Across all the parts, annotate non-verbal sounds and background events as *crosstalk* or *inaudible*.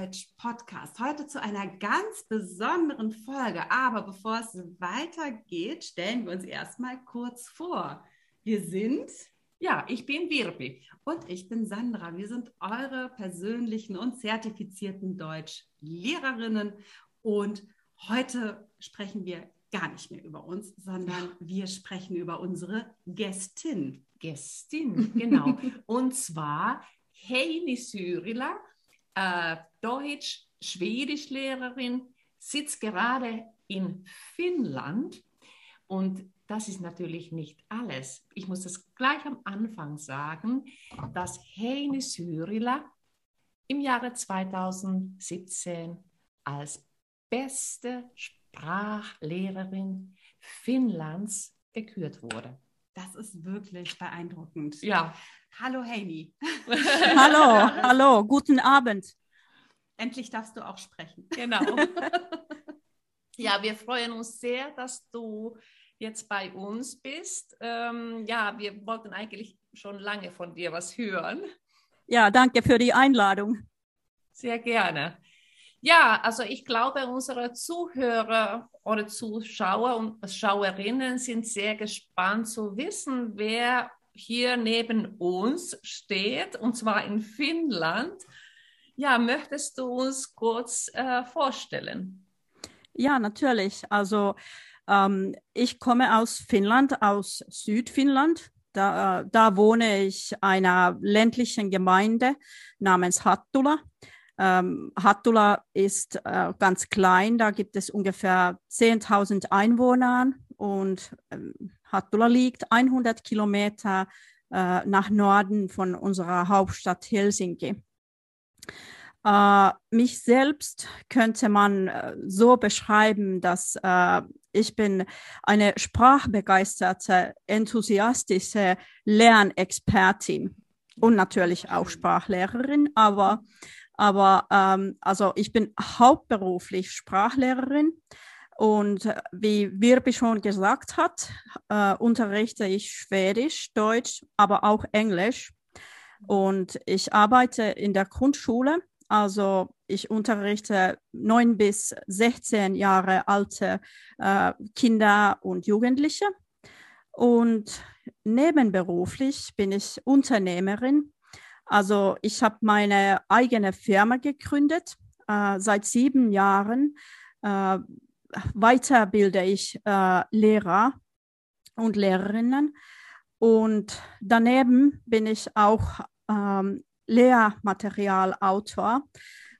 Deutsch Podcast. Heute zu einer ganz besonderen Folge. Aber bevor es weitergeht, stellen wir uns erstmal kurz vor. Wir sind. Ja, ich bin Wirbi. Und ich bin Sandra. Wir sind eure persönlichen und zertifizierten Deutschlehrerinnen. Und heute sprechen wir gar nicht mehr über uns, sondern wir sprechen über unsere Gästin. Gästin, genau. *laughs* und zwar Heini Syrila, äh, Deutsch-Schwedisch-Lehrerin, sitzt gerade in Finnland und das ist natürlich nicht alles. Ich muss das gleich am Anfang sagen, dass Heini Syrila im Jahre 2017 als beste Sprachlehrerin Finnlands gekürt wurde. Das ist wirklich beeindruckend. Ja. Hallo Heini. hallo, *laughs* hallo, guten Abend. Endlich darfst du auch sprechen. Genau. *laughs* ja, wir freuen uns sehr, dass du jetzt bei uns bist. Ähm, ja, wir wollten eigentlich schon lange von dir was hören. Ja, danke für die Einladung. Sehr gerne. Ja, also ich glaube, unsere Zuhörer oder Zuschauer und Schauerinnen sind sehr gespannt zu wissen, wer hier neben uns steht, und zwar in Finnland. Ja, möchtest du uns kurz äh, vorstellen? Ja, natürlich. Also ähm, ich komme aus Finnland, aus Südfinnland. Da, äh, da wohne ich einer ländlichen Gemeinde namens Hattula. Ähm, Hattula ist äh, ganz klein, da gibt es ungefähr 10.000 Einwohner und ähm, Hattula liegt 100 Kilometer äh, nach Norden von unserer Hauptstadt Helsinki. Äh, mich selbst könnte man äh, so beschreiben, dass äh, ich bin eine sprachbegeisterte, enthusiastische Lernexpertin und natürlich auch Sprachlehrerin, aber aber ähm, also ich bin hauptberuflich Sprachlehrerin und äh, wie Wirbi schon gesagt hat, äh, unterrichte ich Schwedisch, Deutsch, aber auch Englisch. Und ich arbeite in der Grundschule. Also ich unterrichte neun bis 16 Jahre alte äh, Kinder und Jugendliche. Und nebenberuflich bin ich Unternehmerin also ich habe meine eigene Firma gegründet. Äh, seit sieben Jahren äh, weiterbilde ich äh, Lehrer und Lehrerinnen. Und daneben bin ich auch ähm, Lehrmaterialautor.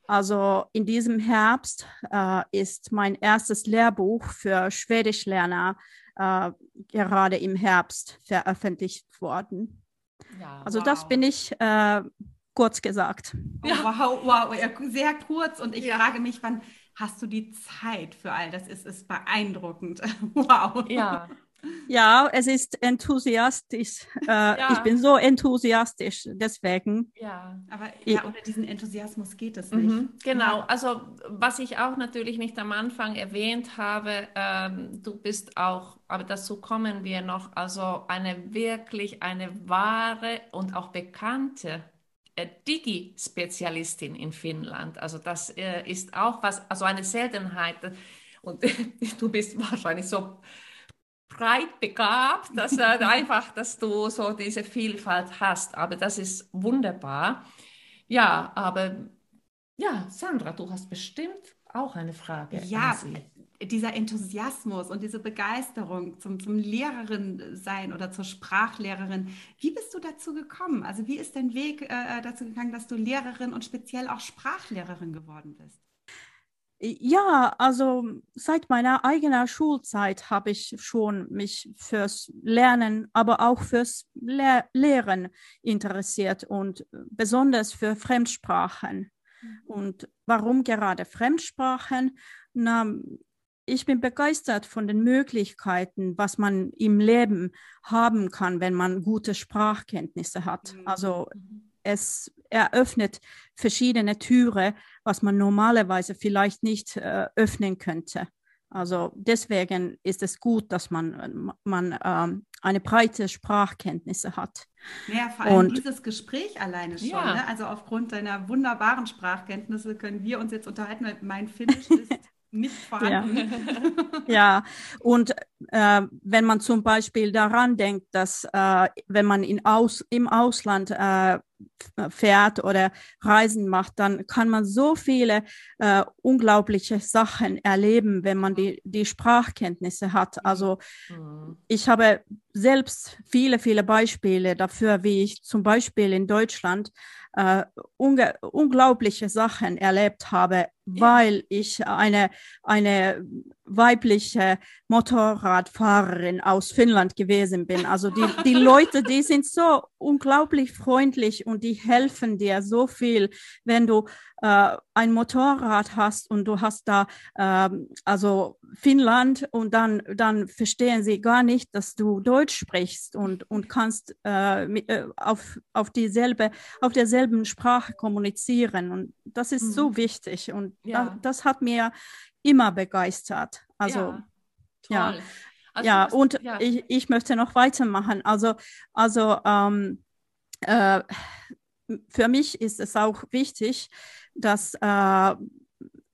Also in diesem Herbst äh, ist mein erstes Lehrbuch für Schwedischlerner äh, gerade im Herbst veröffentlicht worden. Ja, also wow. das bin ich äh, kurz gesagt. Oh, wow, wow, ja, sehr kurz. Und ich ja. frage mich, wann hast du die Zeit für all das? Es ist beeindruckend. *laughs* wow. Ja. Ja, es ist enthusiastisch. Äh, ja. Ich bin so enthusiastisch, deswegen. Ja, aber ja, ohne diesen Enthusiasmus geht es nicht. Mhm, genau, also was ich auch natürlich nicht am Anfang erwähnt habe, ähm, du bist auch, aber dazu kommen wir noch, also eine wirklich eine wahre und auch bekannte Digi-Spezialistin in Finnland. Also das äh, ist auch was, also eine Seltenheit. Und *laughs* du bist wahrscheinlich so breit begabt, dass äh, *laughs* einfach, dass du so diese Vielfalt hast. Aber das ist wunderbar. Ja, aber ja, Sandra, du hast bestimmt auch eine Frage. Ja, dieser Enthusiasmus und diese Begeisterung zum, zum Lehrerin sein oder zur Sprachlehrerin. Wie bist du dazu gekommen? Also wie ist dein Weg äh, dazu gegangen, dass du Lehrerin und speziell auch Sprachlehrerin geworden bist? Ja, also seit meiner eigenen Schulzeit habe ich schon mich fürs Lernen, aber auch fürs Le Lehren interessiert und besonders für Fremdsprachen. Mhm. Und warum gerade Fremdsprachen? Na, ich bin begeistert von den Möglichkeiten, was man im Leben haben kann, wenn man gute Sprachkenntnisse hat. Mhm. Also mhm es eröffnet verschiedene Türen, was man normalerweise vielleicht nicht äh, öffnen könnte. Also deswegen ist es gut, dass man, man ähm, eine breite Sprachkenntnisse hat. Ja, vor allem und, dieses Gespräch alleine schon. Ja. Ne? Also aufgrund deiner wunderbaren Sprachkenntnisse können wir uns jetzt unterhalten, weil mein Finnisch *laughs* ist nicht vorhanden. Ja, *laughs* ja. und äh, wenn man zum Beispiel daran denkt, dass äh, wenn man in Aus, im Ausland äh, fährt oder Reisen macht, dann kann man so viele äh, unglaubliche Sachen erleben, wenn man die, die Sprachkenntnisse hat. Also mhm. ich habe selbst viele, viele Beispiele dafür, wie ich zum Beispiel in Deutschland äh, unglaubliche Sachen erlebt habe, weil ich eine, eine weibliche Motorradfahrerin aus Finnland gewesen bin. Also die, die *laughs* Leute, die sind so unglaublich freundlich und die helfen dir so viel, wenn du äh, ein Motorrad hast und du hast da äh, also Finnland und dann, dann verstehen sie gar nicht, dass du Deutsch sprichst und, und kannst äh, mit, äh, auf, auf, dieselbe, auf derselben Sprache kommunizieren. Und das ist mhm. so wichtig und ja. da, das hat mir immer begeistert. Also ja, ja. Also ja musst, und ja. Ich, ich möchte noch weitermachen. Also, also ähm, äh, für mich ist es auch wichtig, dass äh,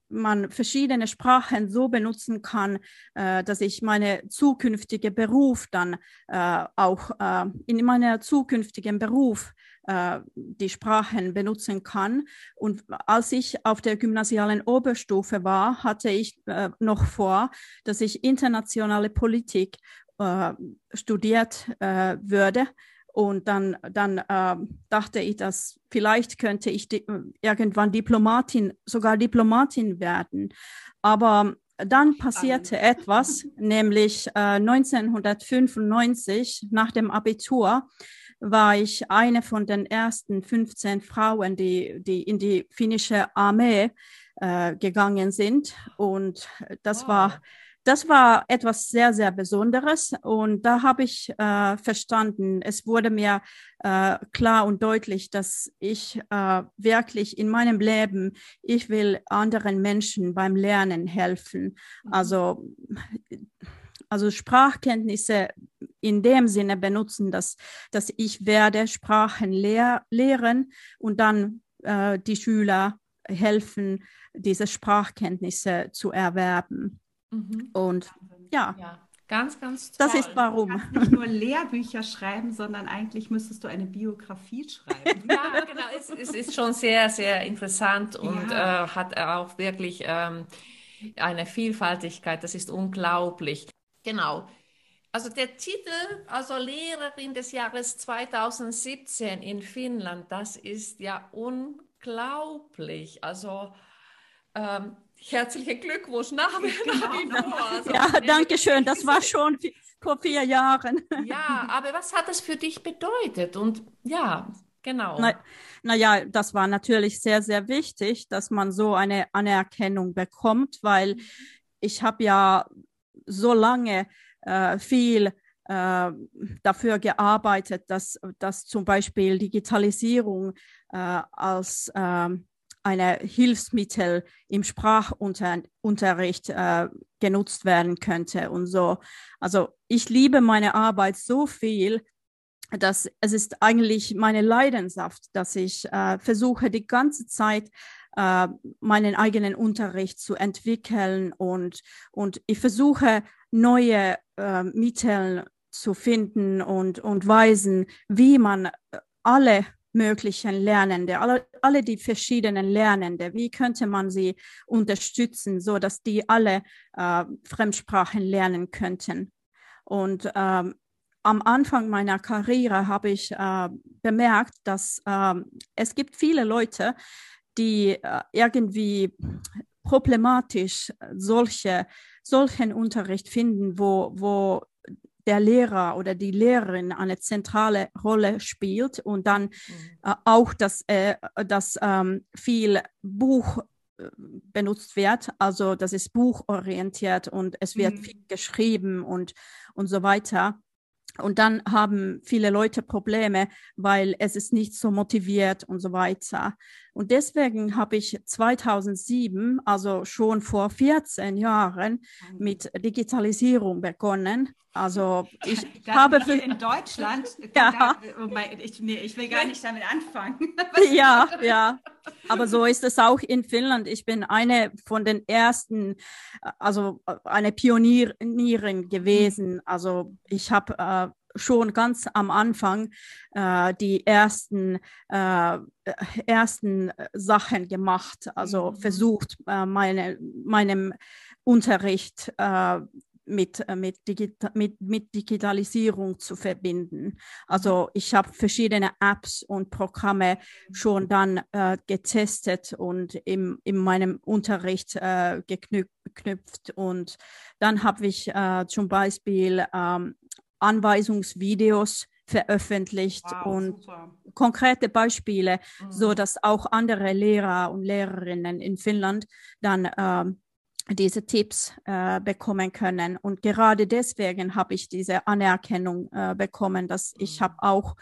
man verschiedene Sprachen so benutzen kann, äh, dass ich meine zukünftige Beruf dann äh, auch äh, in meiner zukünftigen Beruf äh, die Sprachen benutzen kann. Und als ich auf der gymnasialen Oberstufe war, hatte ich äh, noch vor, dass ich internationale Politik äh, studiert würde. Und dann, dann äh, dachte ich, dass vielleicht könnte ich di irgendwann Diplomatin, sogar Diplomatin werden. Aber dann passierte etwas, *laughs* nämlich äh, 1995 nach dem Abitur war ich eine von den ersten 15 Frauen, die, die in die finnische Armee äh, gegangen sind. Und das wow. war das war etwas sehr, sehr Besonderes. Und da habe ich äh, verstanden, es wurde mir äh, klar und deutlich, dass ich äh, wirklich in meinem Leben, ich will anderen Menschen beim Lernen helfen. Mhm. Also, also Sprachkenntnisse in dem Sinne benutzen, dass, dass ich werde Sprachen lehr lehren und dann äh, die Schüler helfen, diese Sprachkenntnisse zu erwerben. Mhm. Und ja. ja. Ganz, ganz toll. Das ist warum. Du kannst nicht nur Lehrbücher schreiben, sondern eigentlich müsstest du eine Biografie schreiben. *laughs* ja, genau. Es, es, ist schon sehr, sehr interessant und ja. äh, hat auch wirklich ähm, eine Vielfaltigkeit. Das ist unglaublich. Genau. Also der Titel, also Lehrerin des Jahres 2017 in Finnland, das ist ja unglaublich. Also ähm, herzlichen Glückwunsch nach, genau. Also, ja, danke schön. Das war schon vor vier Jahren. Ja, aber was hat das für dich bedeutet? Und ja, genau. Na, naja, das war natürlich sehr, sehr wichtig, dass man so eine Anerkennung bekommt, weil ich habe ja so lange äh, viel äh, dafür gearbeitet, dass, dass zum Beispiel Digitalisierung äh, als ähm, eine Hilfsmittel im Sprachunterricht äh, genutzt werden könnte und so. Also ich liebe meine Arbeit so viel, dass es ist eigentlich meine Leidenschaft, dass ich äh, versuche die ganze Zeit äh, meinen eigenen Unterricht zu entwickeln und, und ich versuche neue äh, Mittel zu finden und, und Weisen, wie man alle möglichen Lernende, alle, alle die verschiedenen Lernende, wie könnte man sie unterstützen, so dass die alle äh, Fremdsprachen lernen könnten. Und ähm, am Anfang meiner Karriere habe ich äh, bemerkt, dass äh, es gibt viele Leute, die äh, irgendwie problematisch solche, solchen Unterricht finden, wo, wo der Lehrer oder die Lehrerin eine zentrale Rolle spielt und dann mhm. äh, auch, dass, äh, dass ähm, viel Buch äh, benutzt wird, also das ist buchorientiert und es wird mhm. viel geschrieben und, und so weiter. Und dann haben viele Leute Probleme, weil es ist nicht so motiviert und so weiter. Und deswegen habe ich 2007, also schon vor 14 Jahren, mit Digitalisierung begonnen. Also *laughs* ich *laughs* Da habe für, in Deutschland, *laughs* Ja. da, ich, nee, ich will gar nicht damit anfangen. ja, ja. Aber so ist es auch in Finnland. Ich bin eine von den ersten, also äh, eine Pionierin gewesen. Also ich habe äh, schon ganz am Anfang äh, die ersten, äh, ersten Sachen gemacht, also Mhm. versucht, äh, meine, meinem Unterricht äh, mit, mit, Digita mit, mit Digitalisierung zu verbinden. Also ich habe verschiedene Apps und Programme schon dann äh, getestet und im, in meinem Unterricht äh, geknüp- geknüpft. Und dann habe ich äh, zum Beispiel ähm, Anweisungsvideos veröffentlicht und super. konkrete Beispiele, so Mhm. dass auch andere Lehrer und Lehrerinnen in Finnland dann ähm, diese Tipps äh, bekommen können. Und gerade deswegen habe ich diese Anerkennung äh, bekommen, dass ich Mhm. habe auch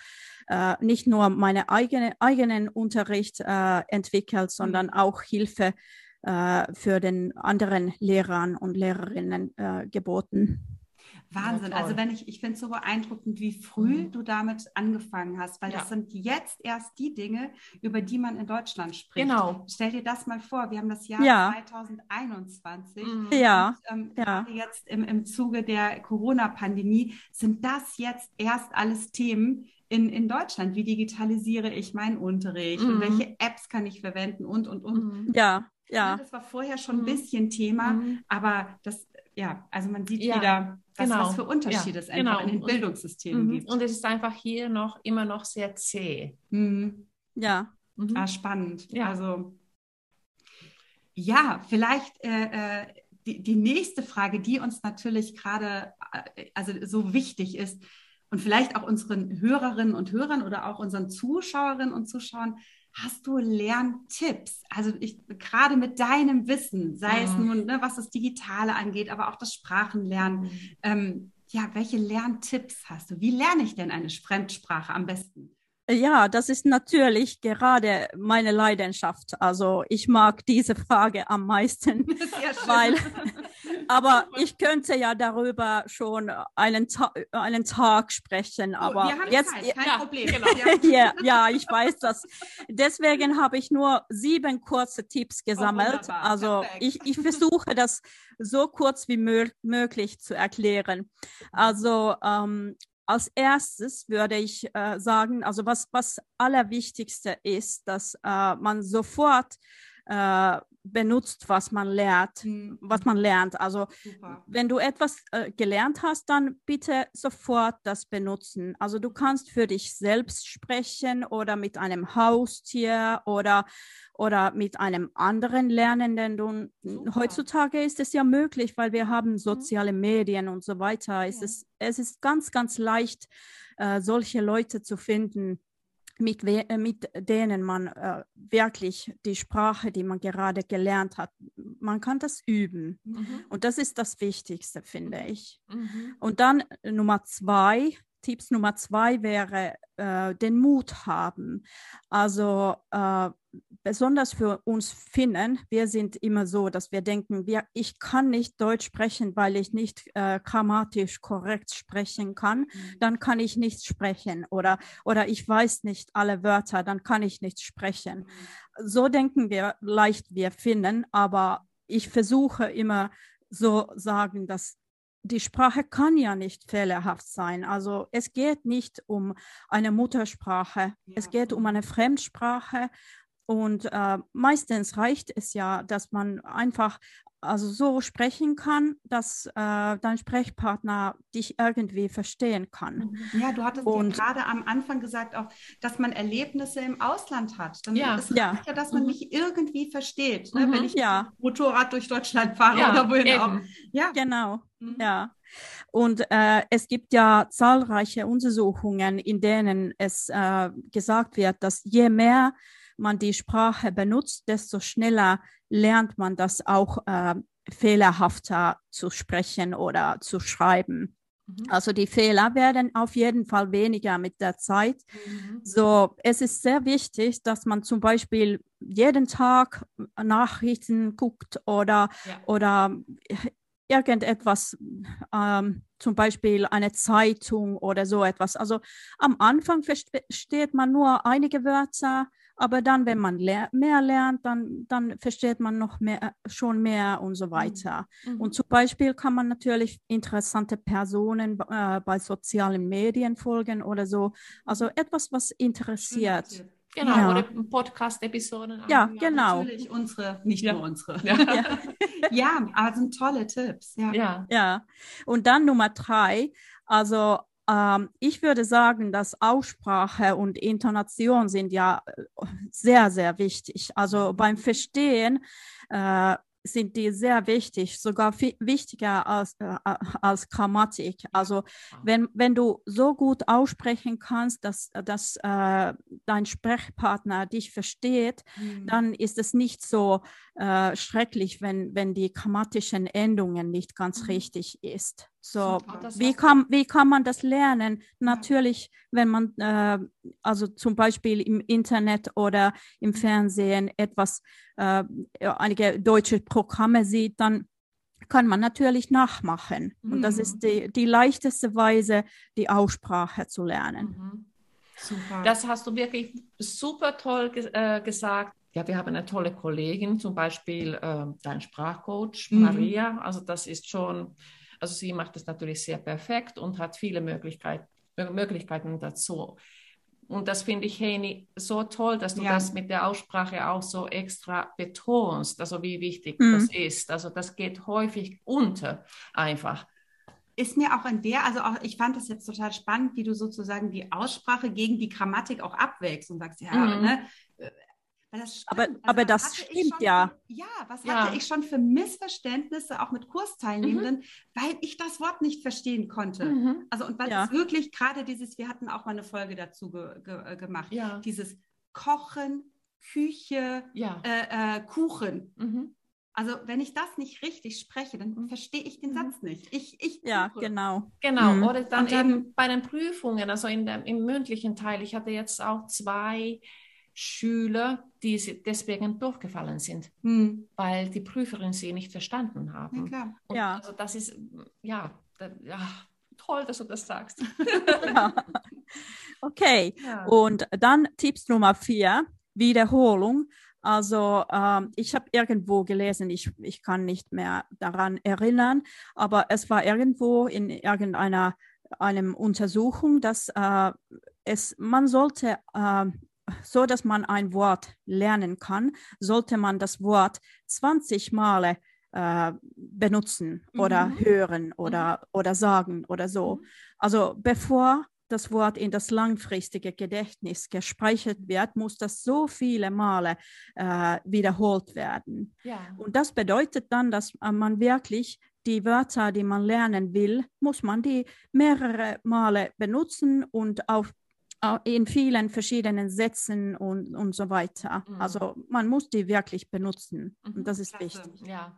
äh, nicht nur meine eigene, eigenen Unterricht äh, entwickelt, sondern auch Hilfe äh, für den anderen Lehrern und Lehrerinnen äh, geboten. Wahnsinn. Ja, also wenn ich, ich finde es so beeindruckend, wie früh Mhm. du damit angefangen hast, weil Ja. das sind jetzt erst die Dinge, über die man in Deutschland spricht. Genau. Stell dir das mal vor, wir haben das Jahr Ja. 2021. Mhm. Ja, Und, ähm, jetzt im, im Zuge der Corona-Pandemie sind das jetzt erst alles Themen in, in Deutschland. Wie digitalisiere ich meinen Unterricht und Mhm. welche Apps kann ich verwenden und, und, und. Mhm. ja, ja. Das war vorher schon ein Mhm. bisschen Thema, Mhm. aber das, ja, also man sieht Ja, wieder, was, genau. was für Unterschiede Ja, es einfach genau. in den Und- Bildungssystemen Mhm. gibt. Und es ist einfach hier noch immer noch sehr zäh. Mhm. ja. Mhm. Ah, spannend. Ja. Also ja, vielleicht äh, äh, die, die nächste Frage, die uns natürlich gerade äh, also so wichtig ist und vielleicht auch unseren Hörerinnen und Hörern oder auch unseren Zuschauerinnen und Zuschauern, hast du Lerntipps? Also ich gerade mit deinem Wissen, sei es Mhm. nun, ne, was das Digitale angeht, aber auch das Sprachenlernen. Mhm. Ähm, ja, welche Lerntipps hast du? Wie lerne ich denn eine Fremdsprache am besten? Ja, das ist natürlich gerade meine Leidenschaft. Also ich mag diese Frage am meisten, *laughs* weil, *laughs* aber *laughs* ich könnte ja darüber schon einen, Ta einen Tag sprechen. Oh, Aber haben jetzt, Zeit, kein ja, Problem. genau. *laughs* Ja. ja, ich weiß das. Deswegen habe ich nur sieben kurze Tipps gesammelt. Oh, also perfekt. ich, ich versuche das so kurz wie mö möglich zu erklären. Also ähm, als erstes würde ich äh, sagen, also was, was allerwichtigste ist, dass äh, man sofort äh, benutzt, was man lernt, Hm, was man lernt. Also Super. wenn du etwas äh, gelernt hast, dann bitte sofort das benutzen. Also du kannst für dich selbst sprechen oder mit einem Haustier oder, oder mit einem anderen Lernenden. Du, Super. heutzutage ist es ja möglich, weil wir haben soziale Medien und so weiter. Es, Ja. ist, es ist ganz, ganz leicht, äh, solche Leute zu finden, mit, äh, mit denen man äh, wirklich die Sprache, die man gerade gelernt hat, man kann das üben. Mhm. Und das ist das Wichtigste, finde ich. Mhm. Und dann äh, Nummer zwei, Tipps Nummer zwei wäre äh, den Mut haben. Also äh, besonders für uns Finnen, wir sind immer so, dass wir denken, wir, ich kann nicht Deutsch sprechen, weil ich nicht äh, grammatisch korrekt sprechen kann, dann kann ich nicht sprechen oder, oder ich weiß nicht alle Wörter, dann kann ich nicht sprechen. So denken wir leicht, wir Finnen, aber ich versuche immer so sagen, dass die Sprache kann ja nicht fehlerhaft sein. Also es geht nicht um eine Muttersprache, es Ja. geht um eine Fremdsprache. Und äh, meistens reicht es ja, dass man einfach also so sprechen kann, dass äh, dein Sprechpartner dich irgendwie verstehen kann. Ja, du hattest Und- ja gerade am Anfang gesagt auch, dass man Erlebnisse im Ausland hat. Dann Ja. es Ja. ja, dass man Mhm. mich irgendwie versteht, ne? Mhm. wenn ich Ja. Motorrad durch Deutschland fahre Ja, oder wohin auch. eben. Ja. Genau. Mhm. Ja, und äh, es gibt ja zahlreiche Untersuchungen, in denen es äh, gesagt wird, dass je mehr man die Sprache benutzt, desto schneller lernt man das auch äh, fehlerhafter zu sprechen oder zu schreiben. Mhm. Also die Fehler werden auf jeden Fall weniger mit der Zeit. Mhm. So, es ist sehr wichtig, dass man zum Beispiel jeden Tag Nachrichten guckt oder, Ja. oder irgendetwas, ähm, zum Beispiel eine Zeitung oder so etwas. Also am Anfang versteht man nur einige Wörter, aber dann, wenn man ler mehr lernt, dann, dann versteht man noch mehr, schon mehr und so weiter. Mhm. Und zum Beispiel kann man natürlich interessante Personen äh, bei sozialen Medien folgen oder so. Also etwas, was interessiert. Genau, Ja. oder Podcast-Episoden. Ja, anhören. genau. Natürlich unsere, nicht Ja. nur unsere. *laughs* Ja. Ja. *laughs* Ja, aber es sind tolle Tipps. Ja. ja. Ja, und dann Nummer drei, also ähm, ich würde sagen, dass Aussprache und Intonation sind ja äh, sehr, sehr wichtig. Also beim Verstehen äh, sind die sehr wichtig, sogar viel wichtiger als, äh, als Grammatik. Also wenn, wenn du so gut aussprechen kannst, dass, dass äh, dein Sprechpartner dich versteht, Mhm. dann ist es nicht so äh, schrecklich, wenn, wenn die grammatischen Endungen nicht ganz Mhm. richtig ist. So, wie kann, wie kann man das lernen? Natürlich, wenn man äh, also zum Beispiel im Internet oder im Fernsehen etwas, äh, einige deutsche Programme sieht, dann kann man natürlich nachmachen. Und das Mhm. ist die, die leichteste Weise, die Aussprache zu lernen. Mhm. Super. Das hast du wirklich super toll ge äh, gesagt. Ja, wir haben eine tolle Kollegin, zum Beispiel äh, dein Sprachcoach Mhm. Maria. Also das ist schon, also sie macht das natürlich sehr perfekt und hat viele Möglichkeit, Mö- Möglichkeiten dazu. Und das finde ich, Heini, so toll, dass du Ja. das mit der Aussprache auch so extra betonst, also wie wichtig Mhm. das ist. Also das geht häufig unter einfach. ist mir auch in der, also auch, ich fand das jetzt total spannend, wie du sozusagen die Aussprache gegen die Grammatik auch abwägst und sagst, ja, Mhm. ne? Weil das Aber- spannend. aber das hatte ich stimmt schon ja. Ja, was Ja. hatte ich schon für Missverständnisse auch mit Kursteilnehmenden, weil ich das Wort nicht verstehen konnte. Mhm. Also und weil Ja. es wirklich gerade dieses, wir hatten auch mal eine Folge dazu ge, ge, äh, gemacht, Ja, dieses Kochen, Küche, ja. äh, äh, Kuchen. Mhm. Also wenn ich das nicht richtig spreche, dann Mhm. verstehe ich den Mhm. Satz nicht. Ich, ich Ja, kuche. genau. Genau, Mhm. oder dann, dann- eben bei den Prüfungen, also in dem, im mündlichen Teil. Ich hatte jetzt auch zwei Schüler, die sie deswegen durchgefallen sind, Hm. weil die Prüferin sie nicht verstanden Ja, haben. klar. Und Ja. Also das ist, ja, da, ja, toll, dass du das sagst. *laughs* Ja. Okay. Ja. Und dann Tipps Nummer vier, Wiederholung. Also ähm, ich habe irgendwo gelesen, ich, ich kann nicht mehr daran erinnern, aber es war irgendwo in irgendeiner einem Untersuchung, dass äh, es, man sollte, äh, so dass man ein Wort lernen kann, sollte man das Wort 20 Male äh, benutzen oder Mhm. hören oder, oder sagen oder so. Also bevor das Wort in das langfristige Gedächtnis gespeichert wird, muss das so viele Male äh, wiederholt werden. ja. Und das bedeutet dann, dass äh, man wirklich die Wörter, die man lernen will, muss man die mehrere Male benutzen und auf au- in vielen verschiedenen Sätzen und, und so weiter. Mhm. Also man muss die wirklich benutzen. Mhm, Und das ist klasse. wichtig. ja,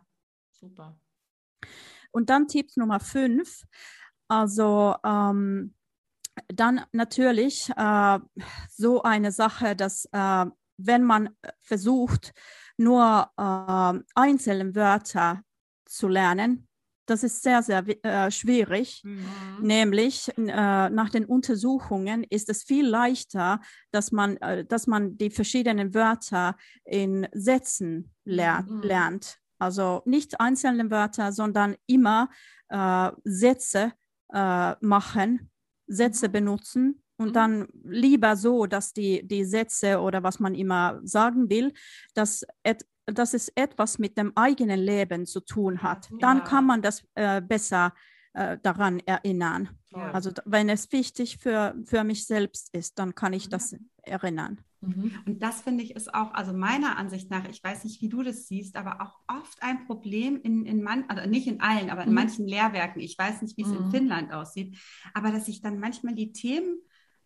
super. Und dann Tipp Nummer fünf. Also ähm, dann natürlich äh, so eine Sache, dass äh, wenn man versucht, nur äh, einzelne Wörter zu lernen, das ist sehr, sehr äh, schwierig. Hm. Mhm. Nämlich äh, nach den Untersuchungen ist es viel leichter, dass man, äh, dass man die verschiedenen Wörter in Sätzen ler Mhm. lernt. Also nicht einzelne Wörter, sondern immer äh, Sätze äh, machen, Sätze Mhm. benutzen und Mhm. dann lieber so, dass die, die Sätze oder was man immer sagen will, dass, et, dass es etwas mit dem eigenen Leben zu tun hat. Dann Ja. kann man das äh, besser äh, daran erinnern. Toll. Also wenn es wichtig für, für mich selbst ist, dann kann ich Ja. das erinnern. Mhm. Und das finde ich ist auch, also meiner Ansicht nach, ich weiß nicht, wie du das siehst, aber auch oft ein Problem in, in man, also nicht in allen, aber in Mhm. manchen Lehrwerken. Ich weiß nicht, wie es in Mhm. Finnland aussieht, aber dass ich dann manchmal die Themen,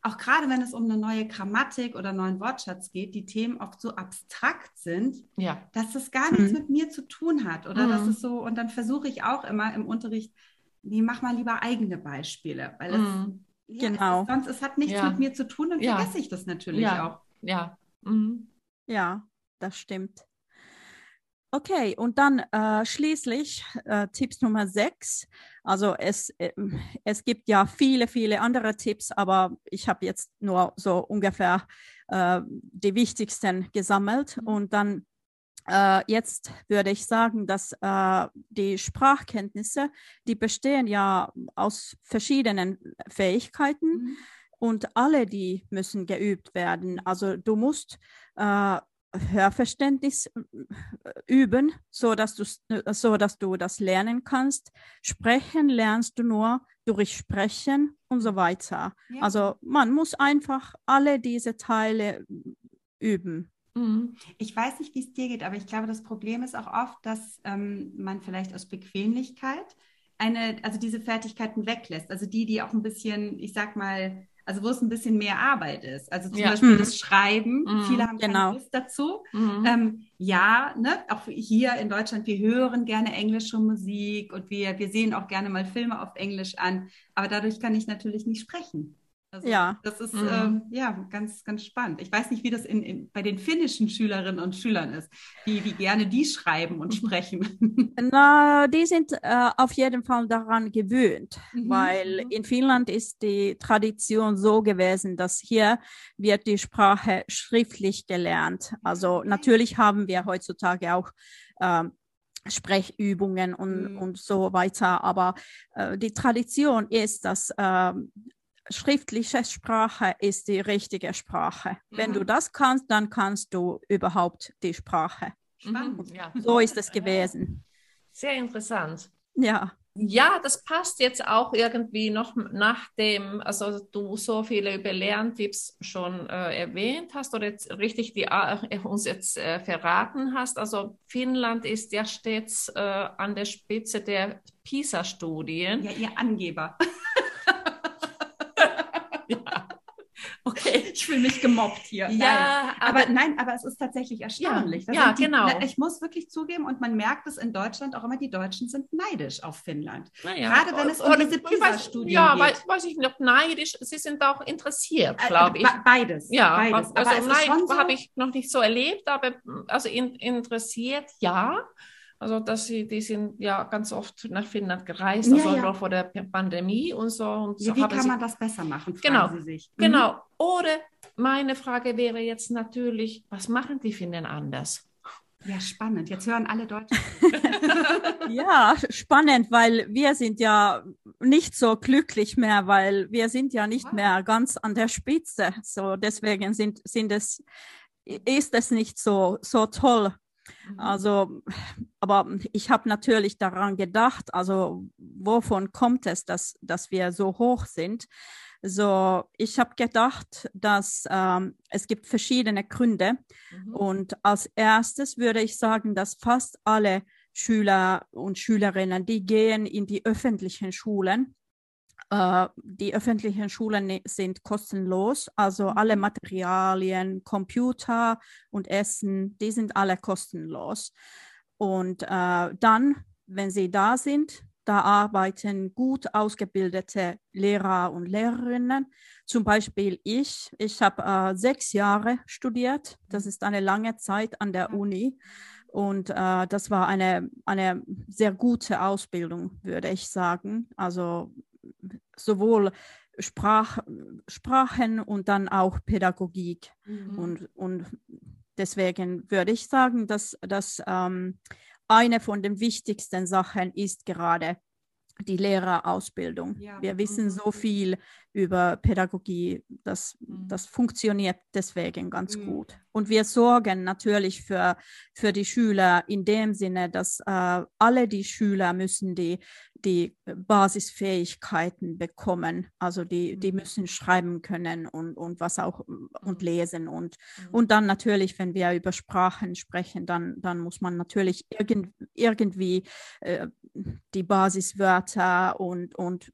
auch gerade wenn es um eine neue Grammatik oder neuen Wortschatz geht, die Themen oft so abstrakt sind, Ja, dass das gar nichts Mhm. mit mir zu tun hat. Oder Mhm. dass es so, und dann versuche ich auch immer im Unterricht, nee, mach mal lieber eigene Beispiele, weil es, Mhm. ja, Genau. es ist, sonst es hat nichts Ja. mit mir zu tun, dann Ja. vergesse ich das natürlich Ja. auch. ja. Mhm. Ja, das stimmt. Okay, und dann äh, schließlich äh, Tipps Nummer sechs. Also es, äh, es gibt ja viele, viele andere Tipps, aber ich habe jetzt nur so ungefähr äh, die wichtigsten gesammelt. Mhm. Und dann äh, jetzt würde ich sagen, dass äh, die Sprachkenntnisse, die bestehen ja aus verschiedenen Fähigkeiten. Mhm. Und alle die müssen geübt werden. Also du musst Hörverständnis äh, üben, so dass du äh, so dass du das lernen kannst. Sprechen lernst du nur durch Sprechen und so weiter. Ja. Also man muss einfach alle diese Teile üben. Mhm. Ich weiß nicht, wie es dir geht, aber ich glaube, das Problem ist auch oft, dass ähm, man vielleicht aus Bequemlichkeit eine, also diese Fertigkeiten weglässt. Also die, die auch ein bisschen, ich sag mal, also wo es ein bisschen mehr Arbeit ist. Also zum ja. Beispiel mhm. das Schreiben. Mhm. Viele haben keine genau. Lust dazu. Mhm. Ähm, ja, ne, auch hier in Deutschland, wir hören gerne englische Musik und wir, wir sehen auch gerne mal Filme auf Englisch an. Aber dadurch kann ich natürlich nicht sprechen. Also ja. Das ist mhm. ähm, ja ganz, ganz spannend. Ich weiß nicht, wie das in, in, bei den finnischen Schülerinnen und Schülern ist, wie, wie gerne die schreiben und sprechen. Na, die sind äh, auf jeden Fall daran gewöhnt, mhm. weil mhm. in Finnland ist die Tradition so gewesen, dass hier wird die Sprache schriftlich gelernt. Also okay. natürlich haben wir heutzutage auch äh, Sprechübungen und, mhm. und so weiter. Aber äh, die Tradition ist, dass äh, schriftliche Sprache ist die richtige Sprache. Mhm. Wenn du das kannst, dann kannst du überhaupt die Sprache. Mhm. Ja. So ist es gewesen. Sehr interessant. Ja. Ja, das passt jetzt auch irgendwie noch nachdem, also du so viele über Lerntipps schon äh, erwähnt hast oder jetzt richtig die, äh, uns jetzt äh, verraten hast. Also Finnland ist ja stets äh, an der Spitze der PISA-Studien. Ja, ihr Angeber. Okay. Ich fühle mich gemobbt hier. Ja, nein. Aber, aber, nein, aber es ist tatsächlich erstaunlich. Ja, ja die, genau. Ich muss wirklich zugeben, und man merkt es in Deutschland auch immer, die Deutschen sind neidisch auf Finnland. Naja. Gerade wenn es um diese PISA-Studien ja, geht. Ja, weiß ich noch, neidisch, sie sind auch interessiert, äh, glaube ich. Beides. Ja, beides. also Neid so habe ich noch nicht so erlebt, aber also in, interessiert, ja. Also dass sie, die sind ja ganz oft nach Finnland gereist, also ja. noch vor der Pandemie und so. Und ja, so wie kann man das besser machen? Genau, Sie sich. Mhm. genau. Oder meine Frage wäre jetzt natürlich, was machen die Finnen anders? Ja, spannend. Jetzt hören alle Deutschen. *laughs* ja, spannend, weil wir sind ja nicht so glücklich mehr, weil wir sind ja nicht wow. mehr ganz an der Spitze. So deswegen sind, sind es, ist es nicht so, so toll, Mhm. Also, aber ich habe natürlich daran gedacht, also wovon kommt es, dass, dass wir so hoch sind? So, ich habe gedacht, dass ähm, es gibt verschiedene Gründe. Mhm. Und als erstes würde ich sagen, dass fast alle Schüler und Schülerinnen, die gehen in die öffentlichen Schulen äh, die öffentlichen Schulen sind kostenlos, also mhm. alle Materialien, Computer und Essen, die sind alle kostenlos. Und äh, dann, wenn sie da sind, da arbeiten gut ausgebildete Lehrer und Lehrerinnen. Zum Beispiel ich. Ich habe äh, sechs Jahre studiert. Das ist eine lange Zeit an der Uni. Und äh, das war eine, eine sehr gute Ausbildung, würde ich sagen. Also sowohl Sprach, Sprachen und dann auch Pädagogik. Mhm. Und, und deswegen würde ich sagen, dass das ähm, eine von den wichtigsten Sachen ist gerade die Lehrerausbildung. Ja. Wir wissen so mhm. viel über Pädagogie, das, mhm. das funktioniert deswegen ganz mhm. gut. Und wir sorgen natürlich für, für die Schüler in dem Sinne, dass äh, alle die Schüler müssen die, die Basisfähigkeiten bekommen. Also die, die mhm. müssen schreiben können und, und was auch und lesen. Und, und dann natürlich, wenn wir über Sprachen sprechen, dann, dann muss man natürlich irgend, irgendwie äh, die Basiswörter und, und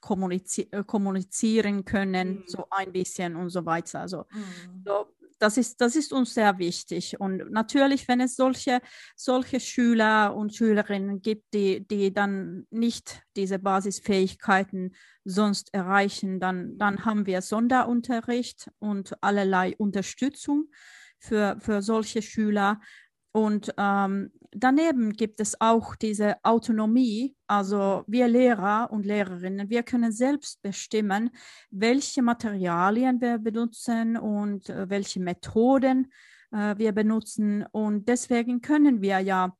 kommunizi äh, kommunizieren können, mhm. so ein bisschen und so weiter. Also mhm. so, das ist, das ist uns sehr wichtig. Und natürlich, wenn es solche, solche Schüler und Schülerinnen gibt, die, die dann nicht diese Basisfähigkeiten sonst erreichen, dann, dann haben wir Sonderunterricht und allerlei Unterstützung für, für solche Schüler. Und ähm, daneben gibt es auch diese Autonomie. Also wir Lehrer und Lehrerinnen, wir können selbst bestimmen, welche Materialien wir benutzen und äh, welche Methoden äh, wir benutzen. Und deswegen können wir ja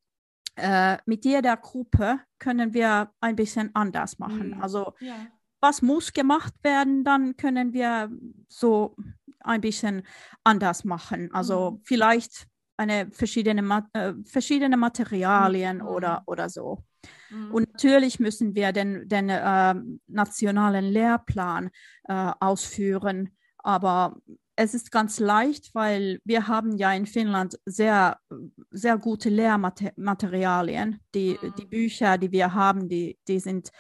äh, mit jeder Gruppe können wir ein bisschen anders machen. Mhm. Also ja. was muss gemacht werden, dann können wir so ein bisschen anders machen. Also mhm. vielleicht eine verschiedene, äh, verschiedene Materialien mhm. oder, oder so. Mhm. Und natürlich müssen wir den, den äh, nationalen Lehrplan äh, ausführen, aber es ist ganz leicht, weil wir haben ja in Finnland sehr, sehr gute Lehrmaterialien. Die, mhm. die Bücher, die wir haben, die, die sind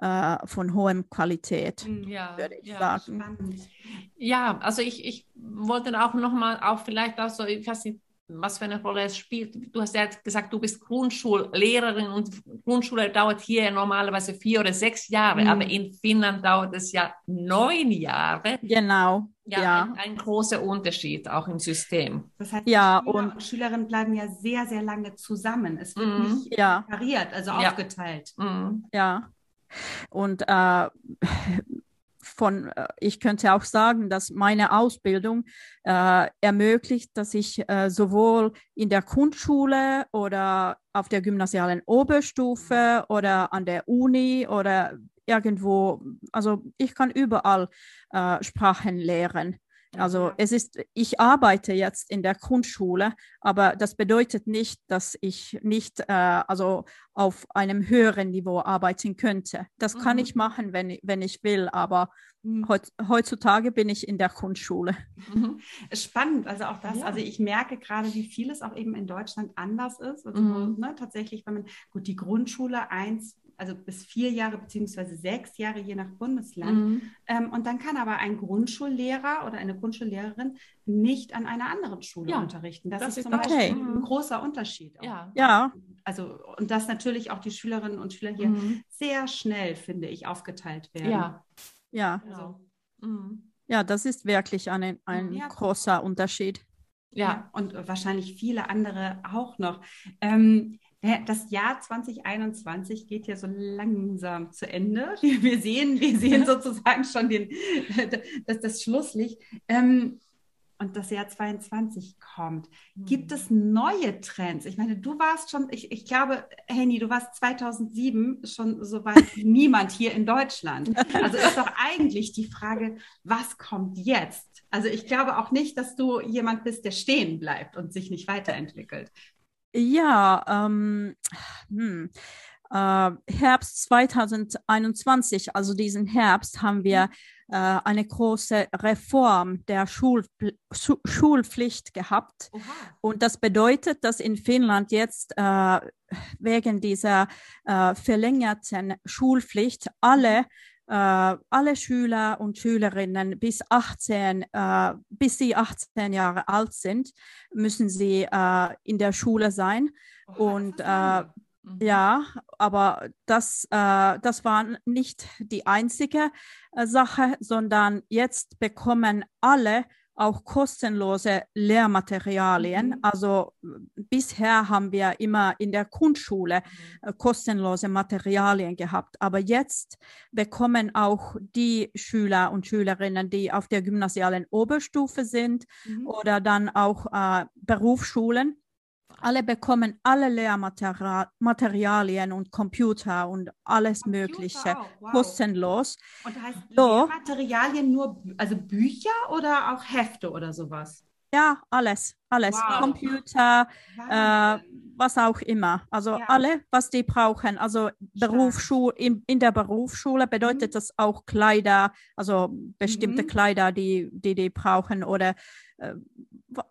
äh, von hohem Qualität, mhm. ja, würde ich ja, sagen. Spannend. Ja, also ich, ich wollte auch nochmal, auch vielleicht auch so, ich weiß nicht, was für eine Rolle es spielt. Du hast ja gesagt, du bist Grundschullehrerin und Grundschule dauert hier normalerweise vier oder sechs Jahre, mhm. aber in Finnland dauert es ja neun Jahre. Genau. Ja, ja. Ein, ein, großer Unterschied auch im System. Das heißt, ja, Schüler und, und Schülerinnen bleiben ja sehr, sehr lange zusammen. Es wird mhm. nicht ja. variiert, also ja. aufgeteilt. Mhm. Ja. Und äh, von, äh, ich könnte auch sagen, dass meine Ausbildung äh, ermöglicht, dass ich äh, sowohl in der Grundschule oder auf der gymnasialen Oberstufe oder an der Uni oder irgendwo, also ich kann überall äh, Sprachen lehren. Also es ist, ich arbeite jetzt in der Grundschule, aber das bedeutet nicht, dass ich nicht äh, also auf einem höheren Niveau arbeiten könnte. Das mhm. kann ich machen, wenn, wenn ich will, aber mhm. heut, heutzutage bin ich in der Grundschule. Mhm. Spannend, also auch das, ja. also ich merke gerade, wie viel es auch eben in Deutschland anders ist. Also, mhm. ne, tatsächlich, wenn man, gut, die Grundschule eins also bis vier Jahre beziehungsweise sechs Jahre je nach Bundesland. Mhm. Ähm, und dann kann aber ein Grundschullehrer oder eine Grundschullehrerin nicht an einer anderen Schule ja, unterrichten. Das, das ist, ist zum okay. Beispiel ein großer Unterschied. Ja. ja. Also und dass natürlich auch die Schülerinnen und Schüler hier mhm. sehr schnell, finde ich, aufgeteilt werden. Ja. Ja. Also, mhm. ja, das ist wirklich ein, ein ja. großer Unterschied. Ja. ja. und wahrscheinlich viele andere auch noch. Ähm, das Jahr 2021 geht ja so langsam zu Ende. *laughs* Wir sehen, wir sehen sozusagen schon den, *laughs* das, das Schlusslicht. Ähm, und das Jahr 22 kommt. Gibt es neue Trends? Ich meine, du warst schon, ich, ich glaube, Henny, du warst 2007 schon so weit wie *laughs* niemand hier in Deutschland. Also ist doch eigentlich die Frage, was kommt jetzt? Also ich glaube auch nicht, dass du jemand bist, der stehen bleibt und sich nicht weiterentwickelt. Ja, ähm, *sighs* hm. äh, Herbst 2021, also diesen Herbst, haben wir mhm. äh, eine große Reform der Schul Schulpflicht gehabt. Oha. Und das bedeutet, dass in Finnland jetzt äh, wegen dieser äh, verlängerten Schulpflicht alle mhm alle Schüler und Schülerinnen bis 18, äh, bis sie 18 Jahre alt sind, müssen sie äh, in der Schule sein. Oh, und äh, mhm. ja, aber das, äh, das war nicht die einzige äh, Sache, sondern jetzt bekommen alle auch kostenlose Lehrmaterialien. Mhm. Also bisher haben wir immer in der Grundschule mhm. Äh, kostenlose Materialien gehabt, aber jetzt bekommen auch die Schüler und Schülerinnen, die auf der gymnasialen Oberstufe sind mhm. oder dann auch äh, Berufsschulen, alle bekommen alle Lehrmaterialien und Computer und alles Computer Mögliche wow. kostenlos. Und heißt so. Lehrmaterialien nur, also Bücher oder auch Hefte oder sowas? Ja, alles, alles. Wow. Computer, äh, was auch immer. Also ja. alle, was die brauchen. Also Berufsschule, in, in der Berufsschule bedeutet mhm. das auch Kleider, also bestimmte mhm. Kleider, die, die die brauchen oder äh,